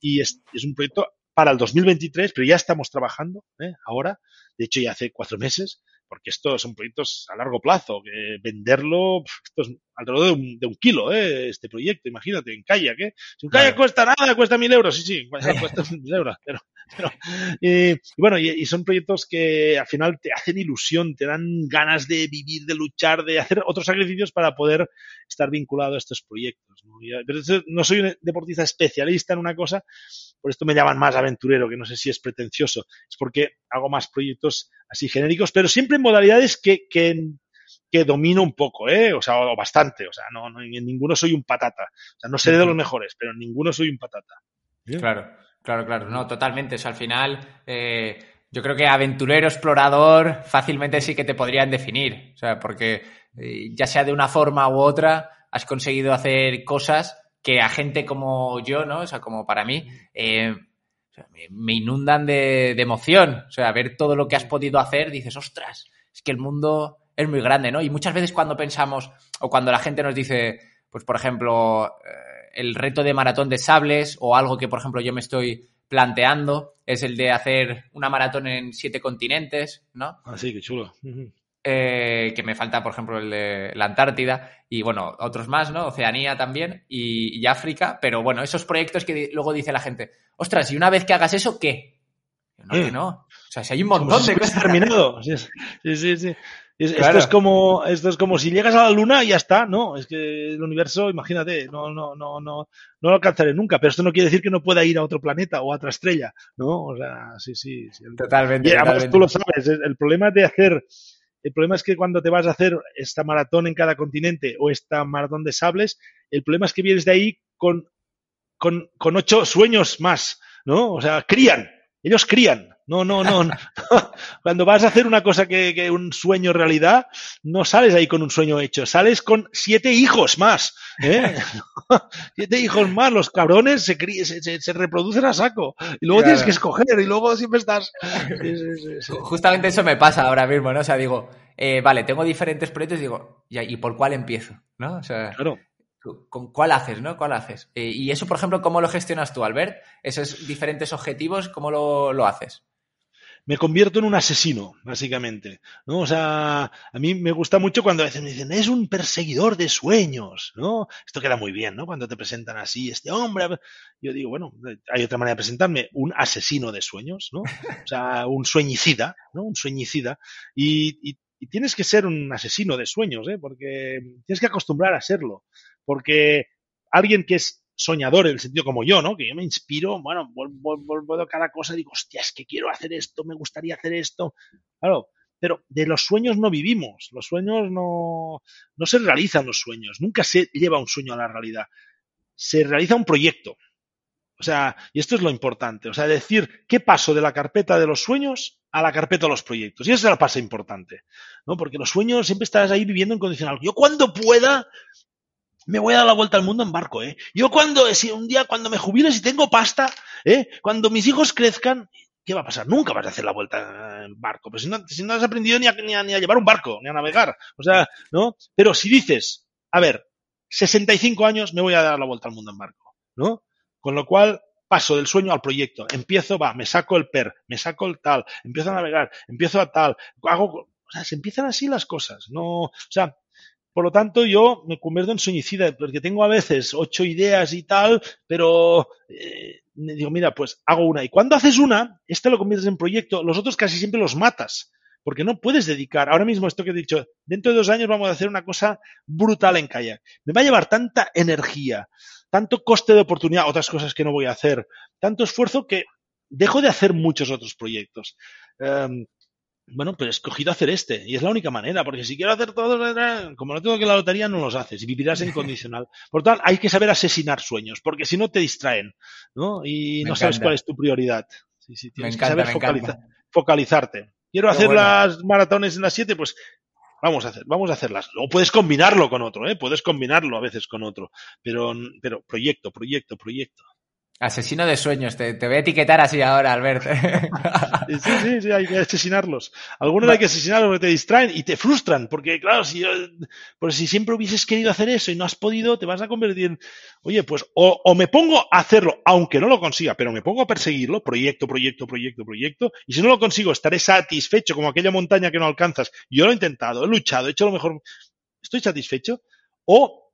y es, es un proyecto para el 2023, pero ya estamos trabajando, ¿eh? Ahora, de hecho ya hace cuatro meses, porque estos son proyectos a largo plazo, que venderlo, esto es alrededor de un, de un kilo, ¿eh? este proyecto, imagínate, en kayak, ¿eh? Si un kayak claro. cuesta nada, cuesta mil euros, sí, sí, <laughs> cuesta <laughs> mil euros, pero, pero y, y, bueno, y, y, son proyectos que al final te hacen ilusión, te dan ganas de vivir, de luchar, de hacer otros sacrificios para poder estar vinculado a estos proyectos, ¿no? Y, pero no soy un deportista especialista en una cosa, por esto me llaman más aventurero, que no sé si es pretencioso, es porque hago más proyectos así genéricos, pero siempre modalidades que, que, que domino un poco, ¿eh? O sea, o bastante. O sea, no, no, en ninguno soy un patata. O sea, no seré de los mejores, pero en ninguno soy un patata. Claro, claro, claro. No, totalmente. O sea, al final, eh, yo creo que aventurero, explorador, fácilmente sí que te podrían definir. O sea, porque eh, ya sea de una forma u otra, has conseguido hacer cosas que a gente como yo, ¿no? O sea, como para mí, eh, me inundan de, emoción. O sea, ver todo lo que has podido hacer, dices, ostras, es que el mundo es muy grande, ¿no? Y muchas veces cuando pensamos, o cuando la gente nos dice, pues por ejemplo, eh, el reto de maratón de sables, o algo que, por ejemplo, yo me estoy planteando, es el de hacer una maratón en siete continentes, ¿no? Ah, sí, qué chulo. Eh, que me falta, por ejemplo, el de la Antártida y, bueno, otros más, ¿no? Oceanía también y, África, pero bueno, esos proyectos que luego dice la gente, ostras, y una vez que hagas eso, ¿qué? No, que no. O sea, si hay un montón de cosas. terminado. <laughs> Sí, sí, sí. Esto, es como, esto es como si llegas a la luna y ya está, ¿no? Es que el universo, imagínate, no, no, no, no, no lo alcanzaré nunca, pero esto no quiere decir que no pueda ir a otro planeta o a otra estrella, ¿no? O sea, sí, sí. sí. Totalmente. Y además tú lo sabes, el problema de hacer el problema es que cuando te vas a hacer esta maratón en cada continente o esta maratón de sables, el problema es que vienes de ahí con, con, con ocho sueños más, ¿no? O sea, crían, ellos crían. No, no, no. <laughs> Cuando vas a hacer una cosa que, que, un sueño realidad, no sales ahí con un sueño hecho, sales con siete hijos más. ¿eh? <laughs> siete hijos más, los cabrones se, se, se, reproducen a saco. Y luego tienes que escoger y luego siempre estás... <laughs> Justamente eso me pasa ahora mismo, ¿no? O sea, digo, eh, vale, tengo diferentes proyectos y digo, ¿y por cuál empiezo? ¿No? O sea, claro. ¿Con cuál haces, no? ¿Cuál haces? Eh, y eso, por ejemplo, ¿cómo lo gestionas tú, Albert? Esos diferentes objetivos, ¿cómo lo, lo haces? me convierto en un asesino, básicamente. O sea, a mí me gusta mucho cuando a veces me dicen, es un perseguidor de sueños, ¿no? Esto queda muy bien, ¿no? Cuando te presentan así, este hombre. Yo digo, bueno, hay otra manera de presentarme, un asesino de sueños, ¿no? O sea, un sueñicida, ¿no? Un sueñicida. Y, y, y tienes que ser un asesino de sueños, ¿eh? Porque tienes que acostumbrar a serlo. Porque alguien que es soñador en el sentido como yo, ¿no? Que yo me inspiro, bueno, vuelvo a cada cosa y digo, hostia, es que quiero hacer esto, me gustaría hacer esto. Claro, pero de los sueños no vivimos, los sueños no, no se realizan los sueños, nunca se lleva un sueño a la realidad, se realiza un proyecto. O sea, y esto es lo importante, o sea, decir qué paso de la carpeta de los sueños a la carpeta de los proyectos. Y eso es la pasa importante, ¿no? Porque los sueños siempre estás ahí viviendo en condicional. Yo cuando pueda me voy a dar la vuelta al mundo en barco, ¿eh? Yo cuando, si un día cuando me jubile, si tengo pasta, ¿eh? Cuando mis hijos crezcan, ¿qué va a pasar? Nunca vas a hacer la vuelta en barco, pues si no, si no has aprendido ni a, ni, a, ni a llevar un barco, ni a navegar, o sea, ¿no? Pero si dices, a ver, 65 años me voy a dar la vuelta al mundo en barco, ¿no? Con lo cual, paso del sueño al proyecto, empiezo, va, me saco el PER, me saco el tal, empiezo a navegar, empiezo a tal, hago, o sea, se empiezan así las cosas, no, o sea, por lo tanto, yo me convierto en suicida, porque tengo a veces ocho ideas y tal, pero eh, digo, mira, pues hago una. Y cuando haces una, este lo conviertes en proyecto, los otros casi siempre los matas, porque no puedes dedicar. Ahora mismo esto que he dicho, dentro de dos años vamos a hacer una cosa brutal en kayak. Me va a llevar tanta energía, tanto coste de oportunidad, otras cosas que no voy a hacer, tanto esfuerzo que dejo de hacer muchos otros proyectos. Um, bueno, pues he escogido hacer este y es la única manera, porque si quiero hacer todo, como no tengo que la lotería, no los haces y vivirás en condicional. <laughs> Por tanto, hay que saber asesinar sueños, porque si no te distraen, ¿no? Y no sabes cuál es tu prioridad. Sí, sí, tienes que saber focalizarte. Quiero hacer las maratones en las 7, pues vamos a hacer, vamos a hacerlas. O puedes combinarlo con otro, ¿eh? Puedes combinarlo a veces con otro, pero, pero proyecto, proyecto, proyecto. Asesino de sueños, te, te, voy a etiquetar así ahora, Albert. <laughs> sí, sí, sí, hay que asesinarlos. Algunos hay que asesinarlos porque te distraen y te frustran, porque claro, si, pues si siempre hubieses querido hacer eso y no has podido, te vas a convertir en, oye, pues o, o, me pongo a hacerlo, aunque no lo consiga, pero me pongo a perseguirlo, proyecto, proyecto, proyecto, proyecto, y si no lo consigo, estaré satisfecho como aquella montaña que no alcanzas. Yo lo he intentado, he luchado, he hecho lo mejor, estoy satisfecho, o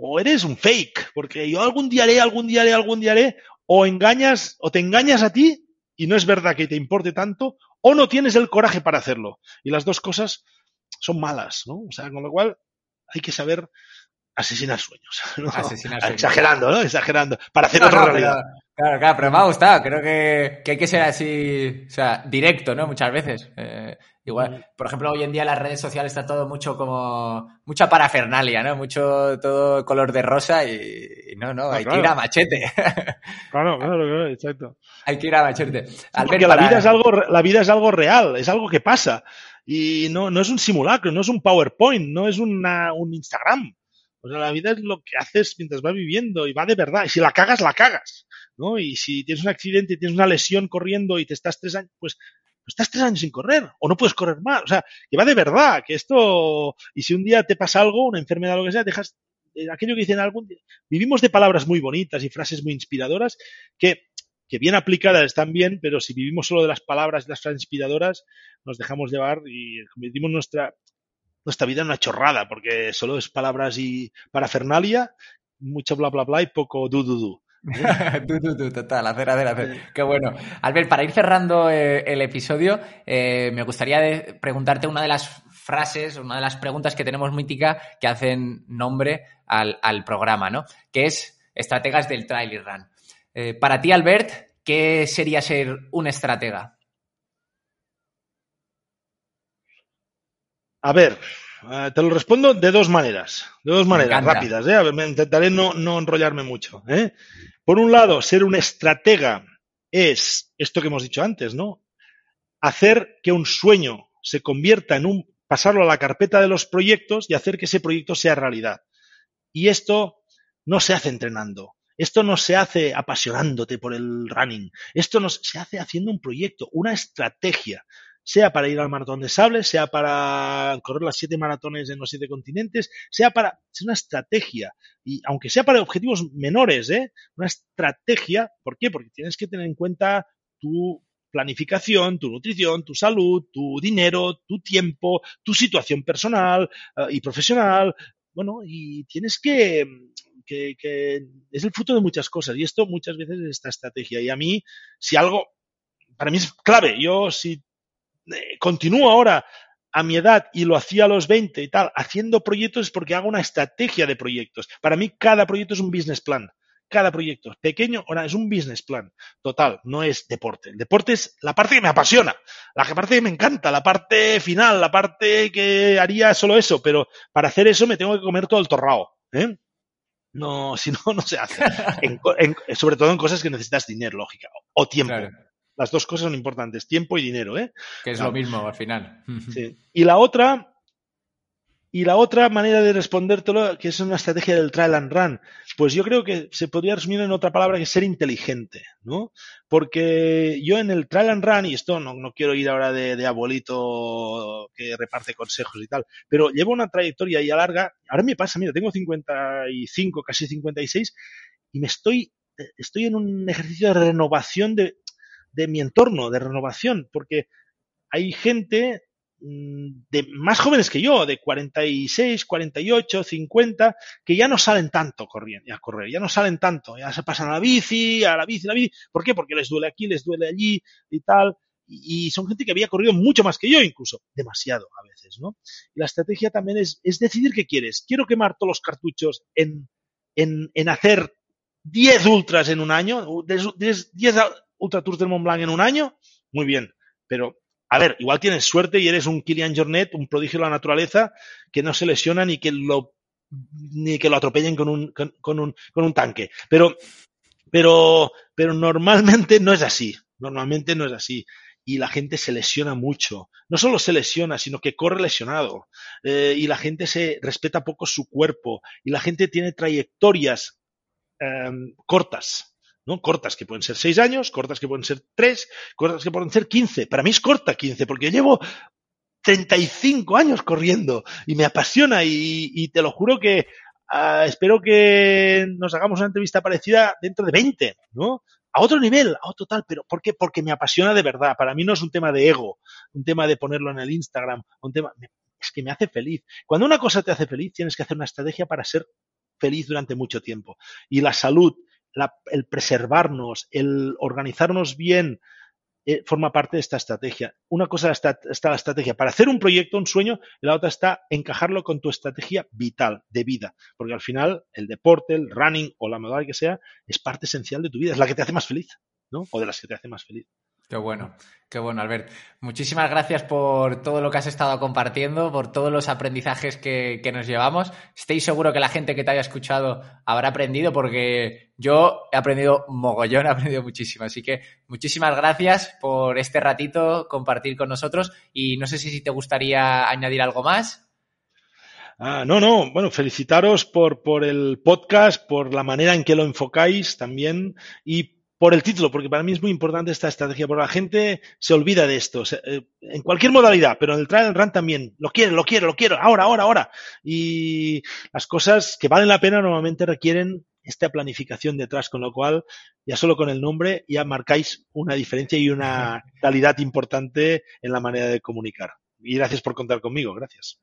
o eres un fake, porque yo algún día haré, algún día haré, algún día haré, o engañas, o te engañas a ti y no es verdad que te importe tanto, o no tienes el coraje para hacerlo. Y las dos cosas son malas, ¿no? O sea, con lo cual hay que saber asesinar sueños. <laughs> ¿no? Asesinar sueños. Exagerando, ¿no? Exagerando. Para hacer no, otra no, realidad. claro, claro, pero me ha gustado. Creo que, que, hay que ser así, o sea, directo, ¿no? Muchas veces. Eh, Igual, por ejemplo, hoy en día en las redes sociales está todo mucho como mucha parafernalia, ¿no? Mucho todo color de rosa y, no, no, hay que ir a machete. <laughs> Claro, claro, claro, exacto. Hay que ir a machete. Porque la vida es algo, la vida es algo real, es algo que pasa. Y no, no es un simulacro, no es un PowerPoint, no es una, un Instagram. O sea, la vida es lo que haces mientras vas viviendo y va de verdad. Y si la cagas, la cagas. ¿no? Y si tienes un accidente, tienes una lesión corriendo y te estás tres años, pues estás tres años sin correr o no puedes correr más. O sea, que va de verdad, que esto, y si un día te pasa algo, una enfermedad lo que sea, dejas eh, aquello que dicen algún día. Vivimos de palabras muy bonitas y frases muy inspiradoras que, que bien aplicadas están bien, pero si vivimos solo de las palabras y las frases inspiradoras, nos dejamos llevar y convertimos nuestra, nuestra vida en una chorrada, porque solo es palabras y parafernalia, mucho bla bla bla y poco du du du. <laughs> total, hacer, hacer, hacer. Qué bueno. Albert, para ir cerrando eh, el episodio, eh, me gustaría preguntarte una de las frases, una de las preguntas que tenemos mítica que hacen nombre al, programa, ¿no? Que es estrategas del trail y run. Eh, para ti, Albert, ¿qué sería ser un estratega? A ver, te lo respondo de dos maneras, de dos maneras rápidas, ¿eh? A ver, intentaré no, no enrollarme mucho, ¿eh? Por un lado, ser un estratega es esto que hemos dicho antes, ¿no? Hacer que un sueño se convierta en un, pasarlo a la carpeta de los proyectos y hacer que ese proyecto sea realidad. Y esto no se hace entrenando. Esto no se hace apasionándote por el running. Esto no se hace haciendo un proyecto, una estrategia sea para ir al maratón de sable, sea para correr las siete maratones en los siete continentes, sea para es una estrategia y aunque sea para objetivos menores, ¿eh? una estrategia, ¿por qué? Porque tienes que tener en cuenta tu planificación, tu nutrición, tu salud, tu dinero, tu tiempo, tu situación personal eh, y profesional, bueno, y tienes que, que, que, es el fruto de muchas cosas y esto muchas veces es esta estrategia y a mí si algo para mí es clave yo si eh, continúo ahora a mi edad y lo hacía a los 20 y tal, haciendo proyectos porque hago una estrategia de proyectos. Para mí cada proyecto es un business plan. Cada proyecto, pequeño ahora es un business plan. Total, no es deporte. El deporte es la parte que me apasiona, la parte que me encanta, la parte final, la parte que haría solo eso, pero para hacer eso me tengo que comer todo el torrao. ¿eh? No, <laughs> si no, no se hace. sobre todo en cosas que necesitas dinero, lógica, o tiempo. Las dos cosas son importantes, tiempo y dinero, ¿eh? Que es lo mismo al final. <laughs> Sí. Y la otra, y la otra manera de respondértelo, que es una estrategia del trial and run, pues yo creo que se podría resumir en otra palabra que es ser inteligente, ¿no? Porque yo en el trial and run, y esto no, no quiero ir ahora de, de, abuelito que reparte consejos y tal, pero llevo una trayectoria ya larga, ahora me pasa, mira, tengo 55, casi 56, y me estoy, estoy en un ejercicio de renovación de, de mi entorno, de renovación, porque hay gente mm, de más jóvenes que yo, de 46, 48, 50, que ya no salen tanto corriendo, a correr, ya no salen tanto, ya se pasan a la bici, a la bici, a la bici, ¿por qué? Porque les duele aquí, les duele allí y tal, y, son gente que había corrido mucho más que yo incluso, demasiado a veces, ¿no? La estrategia también es, es decidir qué quieres. Quiero quemar todos los cartuchos en, en, hacer 10 ultras en un año, 10, 10 Ultra Tours del Mont Blanc en un año, muy bien. Pero, a ver, igual tienes suerte y eres un Kilian Jornet, un prodigio de la naturaleza, que no se lesiona ni que lo ni que lo atropellen con un, con, un, con un tanque. Pero, pero, pero normalmente no es así. Normalmente no es así. Y la gente se lesiona mucho. No solo se lesiona, sino que corre lesionado. Eh, y la gente se respeta poco su cuerpo. Y la gente tiene trayectorias eh, cortas ¿no? Cortas que pueden ser seis años, cortas que pueden ser tres, cortas que pueden ser quince. Para mí es corta quince, porque llevo 35 años corriendo y me apasiona y, te lo juro que uh, espero que nos hagamos una entrevista parecida dentro de 20, ¿no? A otro nivel, a otro tal, pero ¿por qué? Porque me apasiona de verdad. Para mí no es un tema de ego, un tema de ponerlo en el Instagram, un tema, es que me hace feliz. Cuando una cosa te hace feliz, tienes que hacer una estrategia para ser feliz durante mucho tiempo. Y la salud el preservarnos, el organizarnos bien, eh, forma parte de esta estrategia. Una cosa está, está, la estrategia para hacer un proyecto, un sueño, y la otra está encajarlo con tu estrategia vital, de vida. Porque al final, el deporte, el running o la modalidad que sea, es parte esencial de tu vida, es la que te hace más feliz, ¿no? O de las que te hace más feliz. Qué bueno. Qué bueno, Albert. Muchísimas gracias por todo lo que has estado compartiendo, por todos los aprendizajes que, nos llevamos. Estoy seguro que la gente que te haya escuchado habrá aprendido porque yo he aprendido mogollón, <laughs> he aprendido muchísimo. Así que muchísimas gracias por este ratito compartir con nosotros y no sé si te gustaría añadir algo más. Ah, no, no, bueno, felicitaros por, por el podcast, por la manera en que lo enfocáis también y por el título, porque para mí es muy importante esta estrategia, porque la gente se olvida de esto, eh, en cualquier modalidad, pero en el trial run también, lo quiero, lo quiero, lo quiero, ahora, ahora, ahora. Y las cosas que valen la pena normalmente requieren esta planificación detrás, con lo cual ya solo con el nombre ya marcáis una diferencia y una calidad importante en la manera de comunicar. Y gracias por contar conmigo, gracias.